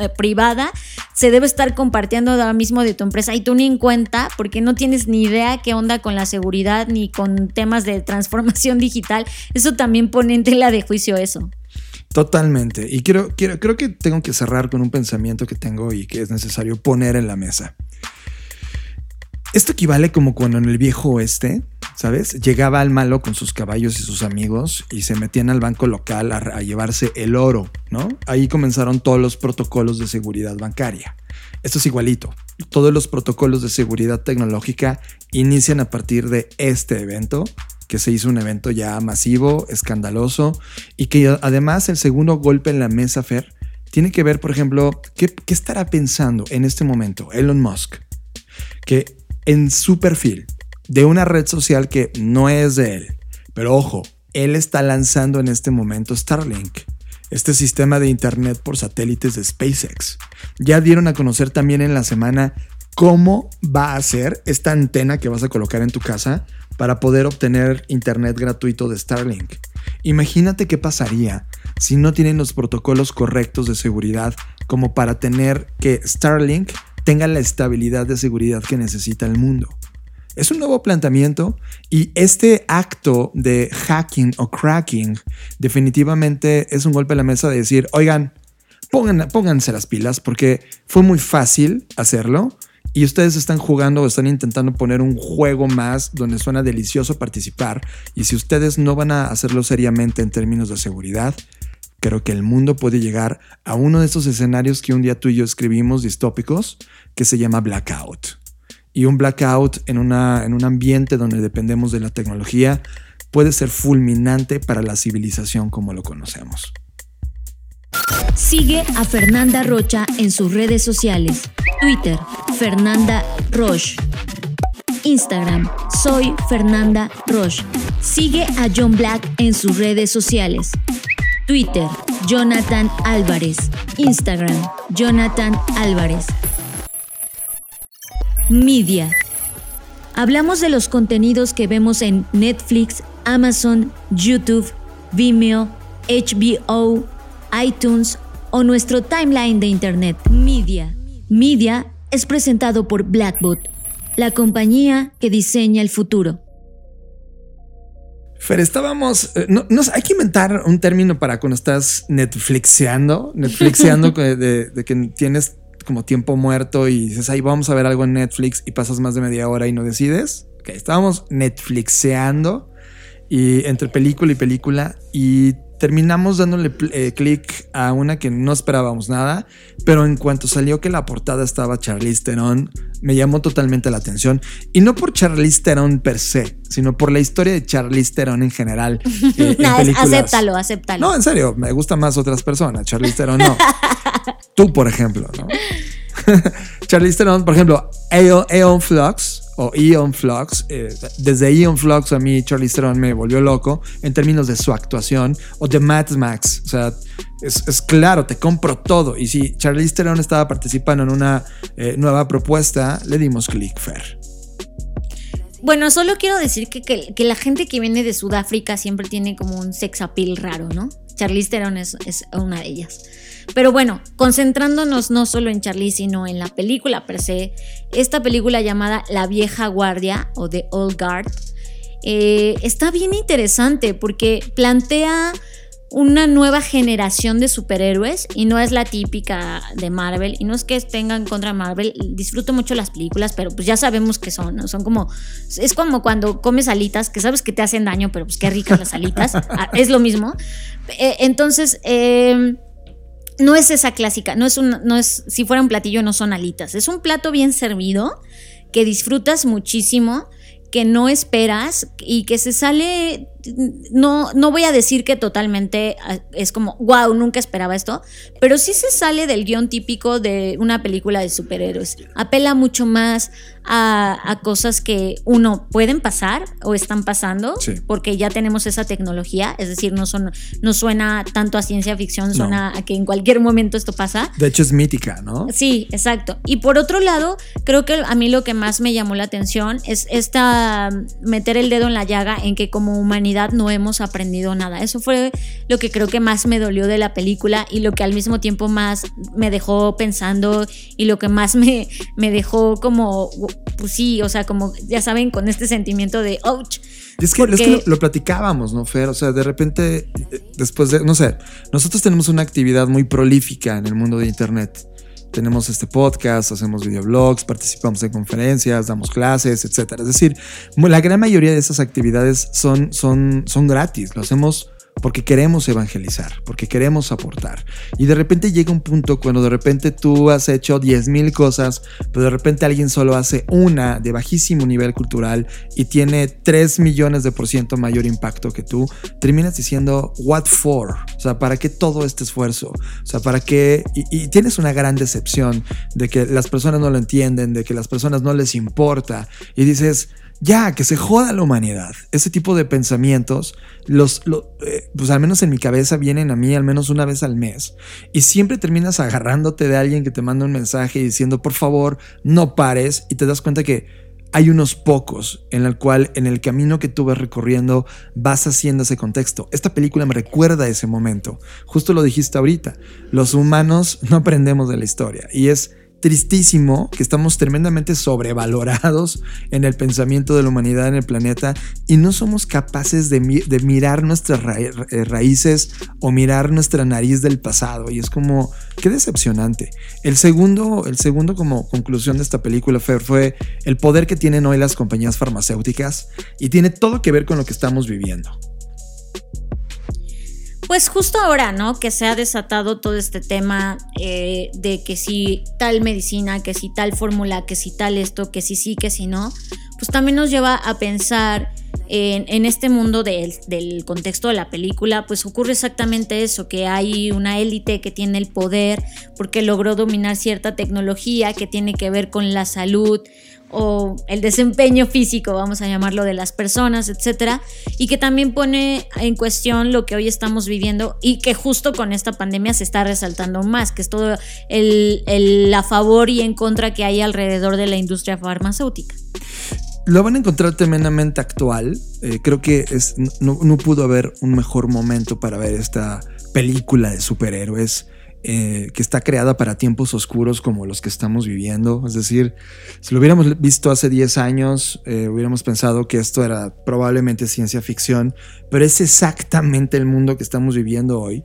Speaker 4: eh, privada se debe estar compartiendo ahora mismo de tu empresa y tú ni en cuenta porque no tienes ni idea qué onda con la seguridad ni con temas de transformación [LAUGHS] digital. Eso también pone en tela de juicio eso.
Speaker 3: Totalmente. Y quiero, quiero, creo que tengo que cerrar con un pensamiento que tengo y que es necesario poner en la mesa. Esto equivale como cuando en el viejo oeste, ¿sabes? Llegaba el malo con sus caballos y sus amigos y se metían al banco local a, a llevarse el oro, ¿no? Ahí comenzaron todos los protocolos de seguridad bancaria. Esto es igualito. Todos los protocolos de seguridad tecnológica inician a partir de este evento, que se hizo un evento ya masivo, escandaloso, y que además el segundo golpe en la mesa, Fer, tiene que ver, por ejemplo, ¿qué, qué estará pensando en este momento Elon Musk? Que en su perfil de una red social que no es de él, pero ojo, él está lanzando en este momento Starlink este sistema de Internet por satélites de SpaceX. Ya dieron a conocer también en la semana cómo va a ser esta antena que vas a colocar en tu casa para poder obtener Internet gratuito de Starlink. Imagínate qué pasaría si no tienen los protocolos correctos de seguridad como para tener que Starlink tenga la estabilidad de seguridad que necesita el mundo. Es un nuevo planteamiento y este acto de hacking o cracking definitivamente es un golpe a la mesa de decir, oigan, pónganse las pilas porque fue muy fácil hacerlo y ustedes están jugando o están intentando poner un juego más donde suena delicioso participar y si ustedes no van a hacerlo seriamente en términos de seguridad, creo que el mundo puede llegar a uno de esos escenarios que un día tú y yo escribimos distópicos que se llama blackout y un blackout en, una, en un ambiente donde dependemos de la tecnología puede ser fulminante para la civilización como lo conocemos.
Speaker 4: Sigue a Fernanda Rocha en sus redes sociales. Twitter, Fernanda Roche. Instagram, soy Fernanda Roche. Sigue a John Black en sus redes sociales. Twitter, Jonathan Álvarez. Instagram, Jonathan Álvarez. Media. Hablamos de los contenidos que vemos en Netflix, Amazon, YouTube, Vimeo, HBO, iTunes o nuestro timeline de Internet. Media. Media es presentado por Blackbot, la compañía que diseña el futuro.
Speaker 3: Fer, estábamos. eh, no, no sé, hay que inventar un término para cuando estás Netflixeando. [LAUGHS] Netflixeando de, de- de que tienes como tiempo muerto y dices, ahí vamos a ver algo en Netflix y pasas más de media hora y no decides. Ok, estábamos Netflixeando y entre película y película y terminamos dándole eh, clic a una que no esperábamos nada, pero en cuanto salió que la portada estaba Charlize Theron, me llamó totalmente la atención y no por Charlize Theron per se, sino por la historia de Charlize Theron en general. [LAUGHS] eh, en películas.
Speaker 4: acéptalo, acéptalo.
Speaker 3: No, en serio, me gustan más otras personas. Charlize Theron no. [LAUGHS] Tú, por ejemplo, ¿no? [LAUGHS] Charlize Theron, por ejemplo, Aeon Flux o Eon Flux, eh, desde Eon Flux a mí Charlize Theron me volvió loco en términos de su actuación o de Mad Max. O sea, es, claro, te compro todo. Y si Charlize Theron estaba participando en una eh, nueva propuesta, le dimos click, Fer.
Speaker 4: Bueno, solo quiero decir que, que- la gente que viene de Sudáfrica siempre tiene como un sex appeal raro, ¿no? Charlize Theron es una de ellas. Pero bueno, concentrándonos no solo en Charlize, sino en la película per se, esta película llamada La vieja guardia o The Old Guard, eh, está bien interesante porque plantea una nueva generación de superhéroes y no es la típica de Marvel y no es que tengan contra Marvel disfruto mucho las películas pero pues ya sabemos que son ¿no? son como es como cuando comes alitas que sabes que te hacen daño pero pues qué ricas las alitas [LAUGHS] Ah, es lo mismo Eh, entonces eh, no es esa clásica, no es un, no es, si fuera un platillo no son alitas, es un plato bien servido que disfrutas muchísimo, que no esperas y que se sale, no, no voy a decir que totalmente ah, es como, wow, nunca esperaba esto, pero sí se sale del guion típico de una película de superhéroes. Apela mucho más a, a cosas que uno pueden pasar o están pasando,
Speaker 3: Sí.
Speaker 4: porque ya tenemos esa tecnología, es decir, no, son, no suena tanto a ciencia ficción, suena a que en cualquier momento esto pasa.
Speaker 3: De hecho, es mítica, ¿no?
Speaker 4: Sí, exacto. Y por otro lado, creo que a mí lo que más me llamó la atención es esta meter el dedo en la llaga en que como humanidad no hemos aprendido nada. Eso fue lo que creo que más me dolió de la película y lo que al mismo tiempo más me dejó pensando y lo que más me, me dejó como, pues sí, o sea, como ya saben, con este sentimiento de, ouch.
Speaker 3: Y es que,
Speaker 4: Porque-
Speaker 3: es que lo, lo platicábamos, ¿no, Fer? O sea, de repente, eh, después de, no sé, nosotros tenemos una actividad muy prolífica en el mundo de Internet. Tenemos este podcast, hacemos videoblogs, participamos en conferencias, damos clases, etc. Es decir, la gran mayoría de esas actividades son, son, son gratis, lo hacemos porque queremos evangelizar, porque queremos aportar. Y de repente llega un punto cuando de repente tú has hecho 10 mil cosas, pero de repente alguien solo hace una de bajísimo nivel cultural y tiene 3 millones de por ciento mayor impacto que tú, terminas diciendo, ¿what for? O sea, ¿para qué todo este esfuerzo? O sea, ¿para qué? Y, y tienes una gran decepción de que las personas no lo entienden, de que las personas no les importa. Y dices, ya, que se joda la humanidad. Ese tipo de pensamientos, los, eh, pues al menos en mi cabeza vienen a mí al menos una vez al mes. Y siempre terminas agarrándote de alguien que te manda un mensaje diciendo, por favor, no pares. Y te das cuenta que hay unos pocos en el cual en el camino que tú vas recorriendo vas haciendo ese contexto. Esta película me recuerda a ese momento. Justo lo dijiste ahorita. Los humanos no aprendemos de la historia. Y es tristísimo que estamos tremendamente sobrevalorados en el pensamiento de la humanidad en el planeta y no somos capaces de, mirar nuestras eh, raíces o mirar nuestra nariz del pasado. Y es como, qué decepcionante. El segundo, el segundo como conclusión de esta película fue, fue el poder que tienen hoy las compañías farmacéuticas y tiene todo que ver con lo que estamos viviendo.
Speaker 4: Pues justo ahora, ¿no? Que se ha desatado todo este tema eh, de que si tal medicina, que si tal fórmula, que si tal esto, que si sí, que si no, pues también nos lleva a pensar en, este mundo del, del, contexto de la película, pues ocurre exactamente eso, que hay una élite que tiene el poder porque logró dominar cierta tecnología que tiene que ver con la salud, o el desempeño físico, vamos a llamarlo, de las personas, etcétera, y que también pone en cuestión lo que hoy estamos viviendo y que justo con esta pandemia se está resaltando más, que es todo el, a favor y en contra que hay alrededor de la industria farmacéutica.
Speaker 3: Lo van a encontrar tremendamente actual. Eh, creo que es, no pudo haber un mejor momento para ver esta película de superhéroes. Eh, que está creada para tiempos oscuros como los que estamos viviendo. Es decir, si lo hubiéramos visto hace 10 años, eh, hubiéramos pensado que esto era probablemente ciencia ficción, pero es exactamente el mundo que estamos viviendo hoy.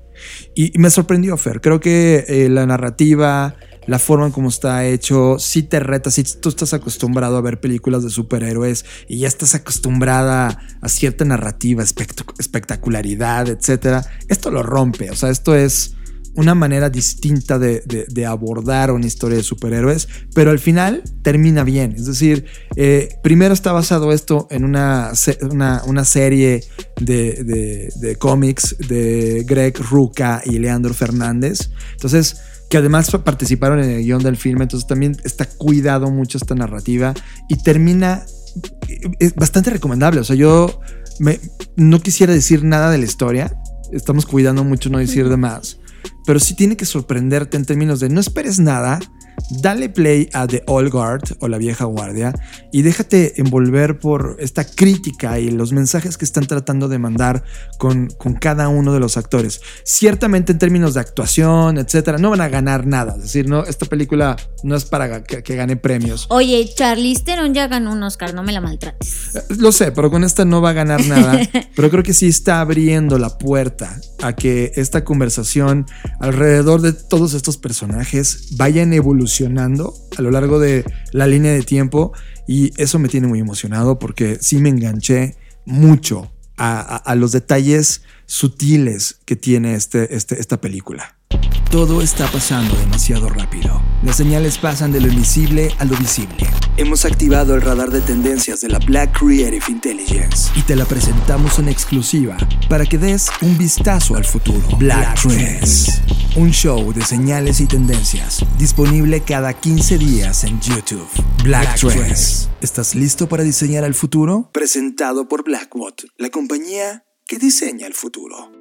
Speaker 3: Y, me sorprendió, Fer. Creo que eh, la narrativa, la forma en cómo está hecho, si te reta, si tú estás acostumbrado a ver películas de superhéroes y ya estás acostumbrada a cierta narrativa, espectacularidad, etcétera, esto lo rompe. O sea, esto es una manera distinta de, abordar una historia de superhéroes, pero al final termina bien. Es decir, eh, primero está basado esto en una, una, serie de, cómics de Greg Ruca y Leandro Fernández. Entonces, que además participaron en el guion del filme, entonces también está cuidado mucho esta narrativa y termina eh, es bastante recomendable. O sea, yo no quisiera decir nada de la historia. Estamos cuidando mucho no decir de más pero sí tiene que sorprenderte en términos de no esperes nada, dale play a The Old Guard o la vieja guardia y déjate envolver por esta crítica y los mensajes que están tratando de mandar con, con cada uno de los actores. Ciertamente en términos de actuación, etcétera, no van a ganar nada. Es decir, no, esta película no es para que, gane premios.
Speaker 4: Oye, Charlize Theron ya ganó un Oscar, no me la maltrates.
Speaker 3: Eh, lo sé, pero con esta no va a ganar nada. [LAUGHS] pero creo que sí está abriendo la puerta a que esta conversación alrededor de todos estos personajes vayan evolucionando a lo largo de la línea de tiempo y eso me tiene muy emocionado porque sí me enganché mucho a, los detalles sutiles que tiene este, este, esta película. Todo está pasando demasiado rápido. Las señales pasan de lo invisible a lo visible. Hemos activado el radar de tendencias de la Black Creative Intelligence y te la presentamos en exclusiva para que des un vistazo al futuro. Black, Trends, un show de señales y tendencias disponible cada 15 días en YouTube. Black, Trends. ¿Estás listo para diseñar el futuro? Presentado por Blackbot, la compañía que diseña el futuro.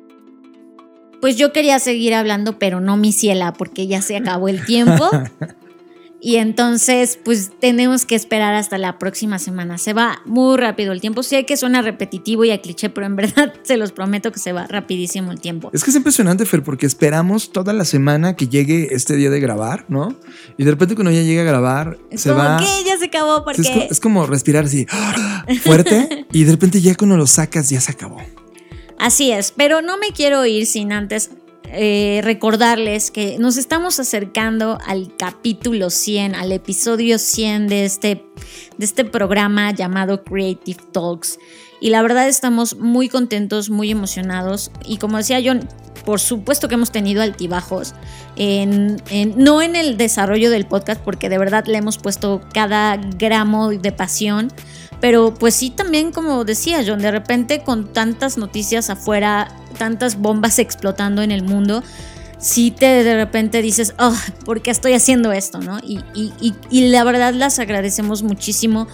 Speaker 4: Pues yo quería seguir hablando, pero no mi ciela, porque ya se acabó el tiempo. [LAUGHS] y entonces, pues tenemos que esperar hasta la próxima semana. Se va muy rápido el tiempo. Sé que suena repetitivo y a cliché, pero en [LAUGHS] verdad se los prometo que se va rapidísimo el tiempo.
Speaker 3: Es que es impresionante, Fer, porque esperamos toda la semana que llegue este día de grabar, ¿no? Y de repente cuando ya llega a grabar, se va.
Speaker 4: que ya se acabó, porque.
Speaker 3: Es, es como respirar así [LAUGHS] fuerte y de repente ya cuando lo sacas ya se acabó.
Speaker 4: Así es, pero no me quiero ir sin antes eh, recordarles que nos estamos acercando al capítulo 100, al episodio 100 de este, de este programa llamado Creative Talks. Y la verdad estamos muy contentos, muy emocionados. Y como decía John, por supuesto que hemos tenido altibajos, en, no en el desarrollo del podcast, porque de verdad le hemos puesto cada gramo de pasión, pero pues sí también, como decía John, de repente con tantas noticias afuera, tantas bombas explotando en el mundo, sí te de repente dices, oh, ¿por qué estoy haciendo esto? ¿no? Y, y, y la verdad las agradecemos muchísimo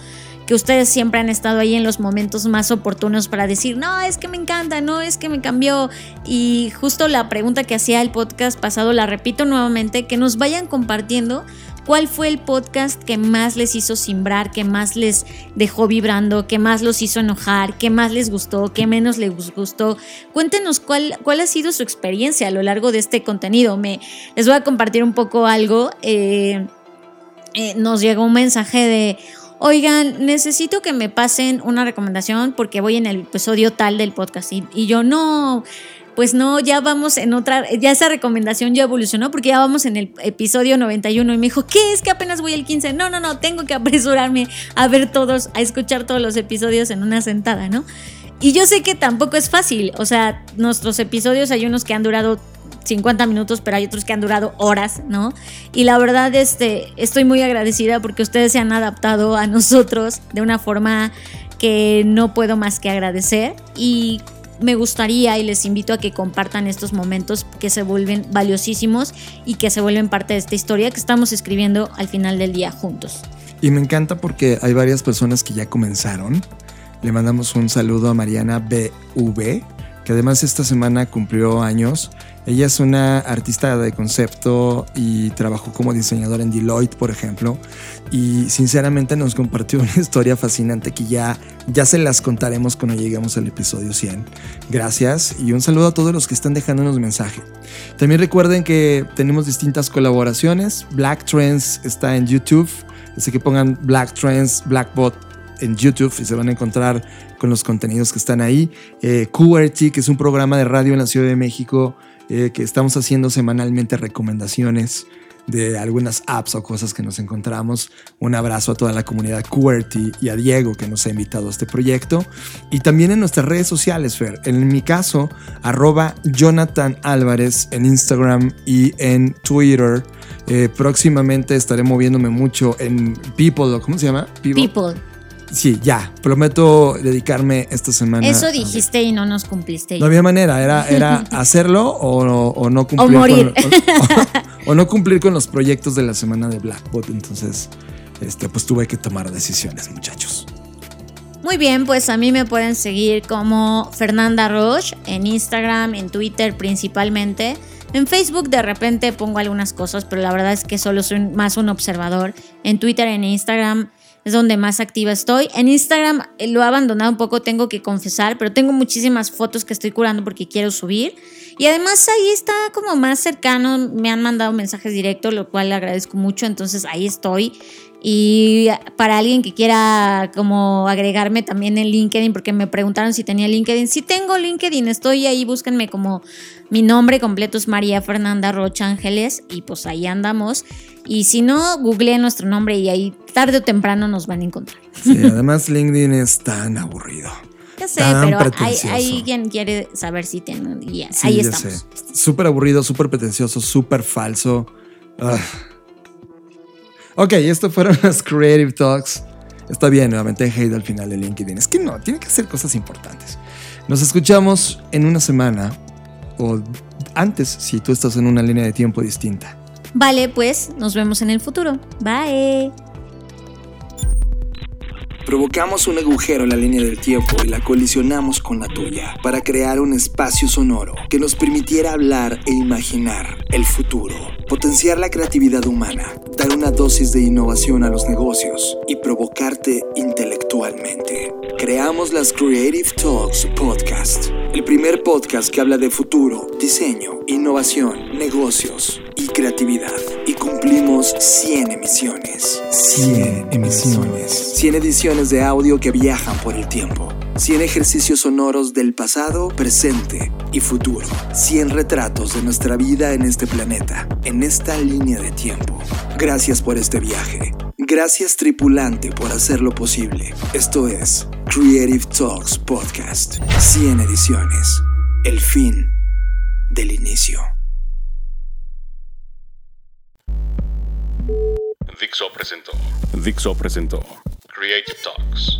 Speaker 4: que ustedes siempre han estado ahí en los momentos más oportunos para decir, no, es que me encanta, no, es que me cambió. Y justo la pregunta que hacía el podcast pasado, la repito nuevamente, que nos vayan compartiendo cuál fue el podcast que más les hizo simbrar, que más les dejó vibrando, que más los hizo enojar, que más les gustó, que menos les gustó. Cuéntenos cuál, cuál ha sido su experiencia a lo largo de este contenido. Me, les voy a compartir un poco algo. Eh, eh, nos llegó un mensaje de oigan, necesito que me pasen una recomendación porque voy en el episodio tal del podcast. Y, yo no, pues no, ya vamos en otra, ya esa recomendación ya evolucionó porque ya vamos en el episodio 91 y me dijo, ¿qué es que apenas voy el 15? No, no, no, tengo que apresurarme a ver todos, a escuchar todos los episodios en una sentada, ¿no? Y yo sé que tampoco es fácil, o sea, nuestros episodios hay unos que han durado 50 minutos, pero hay otros que han durado horas, ¿no? Y la verdad, este, estoy muy agradecida porque ustedes se han adaptado a nosotros de una forma que no puedo más que agradecer y me gustaría y les invito a que compartan estos momentos que se vuelven valiosísimos y que se vuelven parte de esta historia que estamos escribiendo al final del día juntos.
Speaker 3: Y me encanta porque hay varias personas que ya comenzaron. Le mandamos un saludo a Mariana BV, que además esta semana cumplió años ella es una artista de concepto y trabajó como diseñadora en Deloitte, por ejemplo, y sinceramente nos compartió [LAUGHS] una historia fascinante que ya, ya se las contaremos cuando lleguemos al episodio 100. Gracias y un saludo a todos los que están dejándonos mensaje. También recuerden que tenemos distintas colaboraciones. Black Trends está en YouTube, así que pongan Black Trends, Blackbot en YouTube y se van a encontrar con los contenidos que están ahí. Eh, QRT, que es un programa de radio en la Ciudad de México eh, que estamos haciendo semanalmente recomendaciones de algunas apps o cosas que nos encontramos. Un abrazo a toda la comunidad QWERTY y a Diego que nos ha invitado a este proyecto. Y también en nuestras redes sociales, Fer. En mi caso, arroba Jonathan Álvarez en Instagram y en Twitter. Eh, próximamente estaré moviéndome mucho en People, ¿cómo se llama?
Speaker 4: People.
Speaker 3: Sí, ya, prometo dedicarme esta semana.
Speaker 4: Eso dijiste y no nos cumpliste.
Speaker 3: No había manera, era, era [LAUGHS] hacerlo o, no cumplir.
Speaker 4: O morir. [LAUGHS]
Speaker 3: Con, o, no cumplir con los proyectos de la semana de Blackbot. Entonces, este, pues tuve que tomar decisiones, muchachos.
Speaker 4: Muy bien, pues a mí me pueden seguir como Fernanda Roche en Instagram, en Twitter principalmente. En Facebook de repente pongo algunas cosas, pero la verdad es que solo soy más un observador. En Twitter, en Instagram es donde más activa estoy. En Instagram eh, lo he abandonado un poco, tengo que confesar, pero tengo muchísimas fotos que estoy curando porque quiero subir. Y además ahí está como más cercano, me han mandado mensajes directos, lo cual le agradezco mucho, entonces ahí estoy. Y para alguien que quiera como agregarme también en LinkedIn, porque me preguntaron si tenía LinkedIn. Sí tengo LinkedIn, estoy ahí, búsquenme como mi nombre completo es María Fernanda Rocha Ángeles y pues ahí andamos. Y si no, googleé nuestro nombre y ahí tarde o temprano nos van a encontrar.
Speaker 3: Sí, además LinkedIn es tan aburrido.
Speaker 4: Ya sé, pero hay, quien quiere saber si tiene. ahí estamos.
Speaker 3: Súper aburrido, súper pretencioso, súper falso. Ah. Ok, esto fueron [LAUGHS] las Creative Talks. Está bien, nuevamente hate al final de LinkedIn. Es que no, tiene que hacer cosas importantes. Nos escuchamos en una semana o antes si tú estás en una línea de tiempo distinta.
Speaker 4: Vale, pues nos vemos en el futuro. Bye.
Speaker 5: Provocamos un agujero en la línea del tiempo y la colisionamos con la tuya para crear un espacio sonoro que nos permitiera hablar e imaginar el futuro, potenciar la creatividad humana, dar una dosis de innovación a los negocios y provocarte intelectualmente. Creamos las Creative Talks Podcast, el primer podcast que habla de futuro, diseño, innovación, negocios y creatividad. Y cumplimos 100 emisiones. 100 emisiones. 100 ediciones de audio que viajan por el tiempo
Speaker 3: 100 ejercicios sonoros del pasado, presente y futuro. 100 retratos de nuestra vida en este planeta, en esta línea de tiempo. Gracias por este viaje. Gracias tripulante por hacerlo posible. Esto es Creative Talks Podcast. 100 ediciones. El fin del inicio.
Speaker 7: Dixo presentó
Speaker 1: Dixo presentó
Speaker 7: Creative Talks.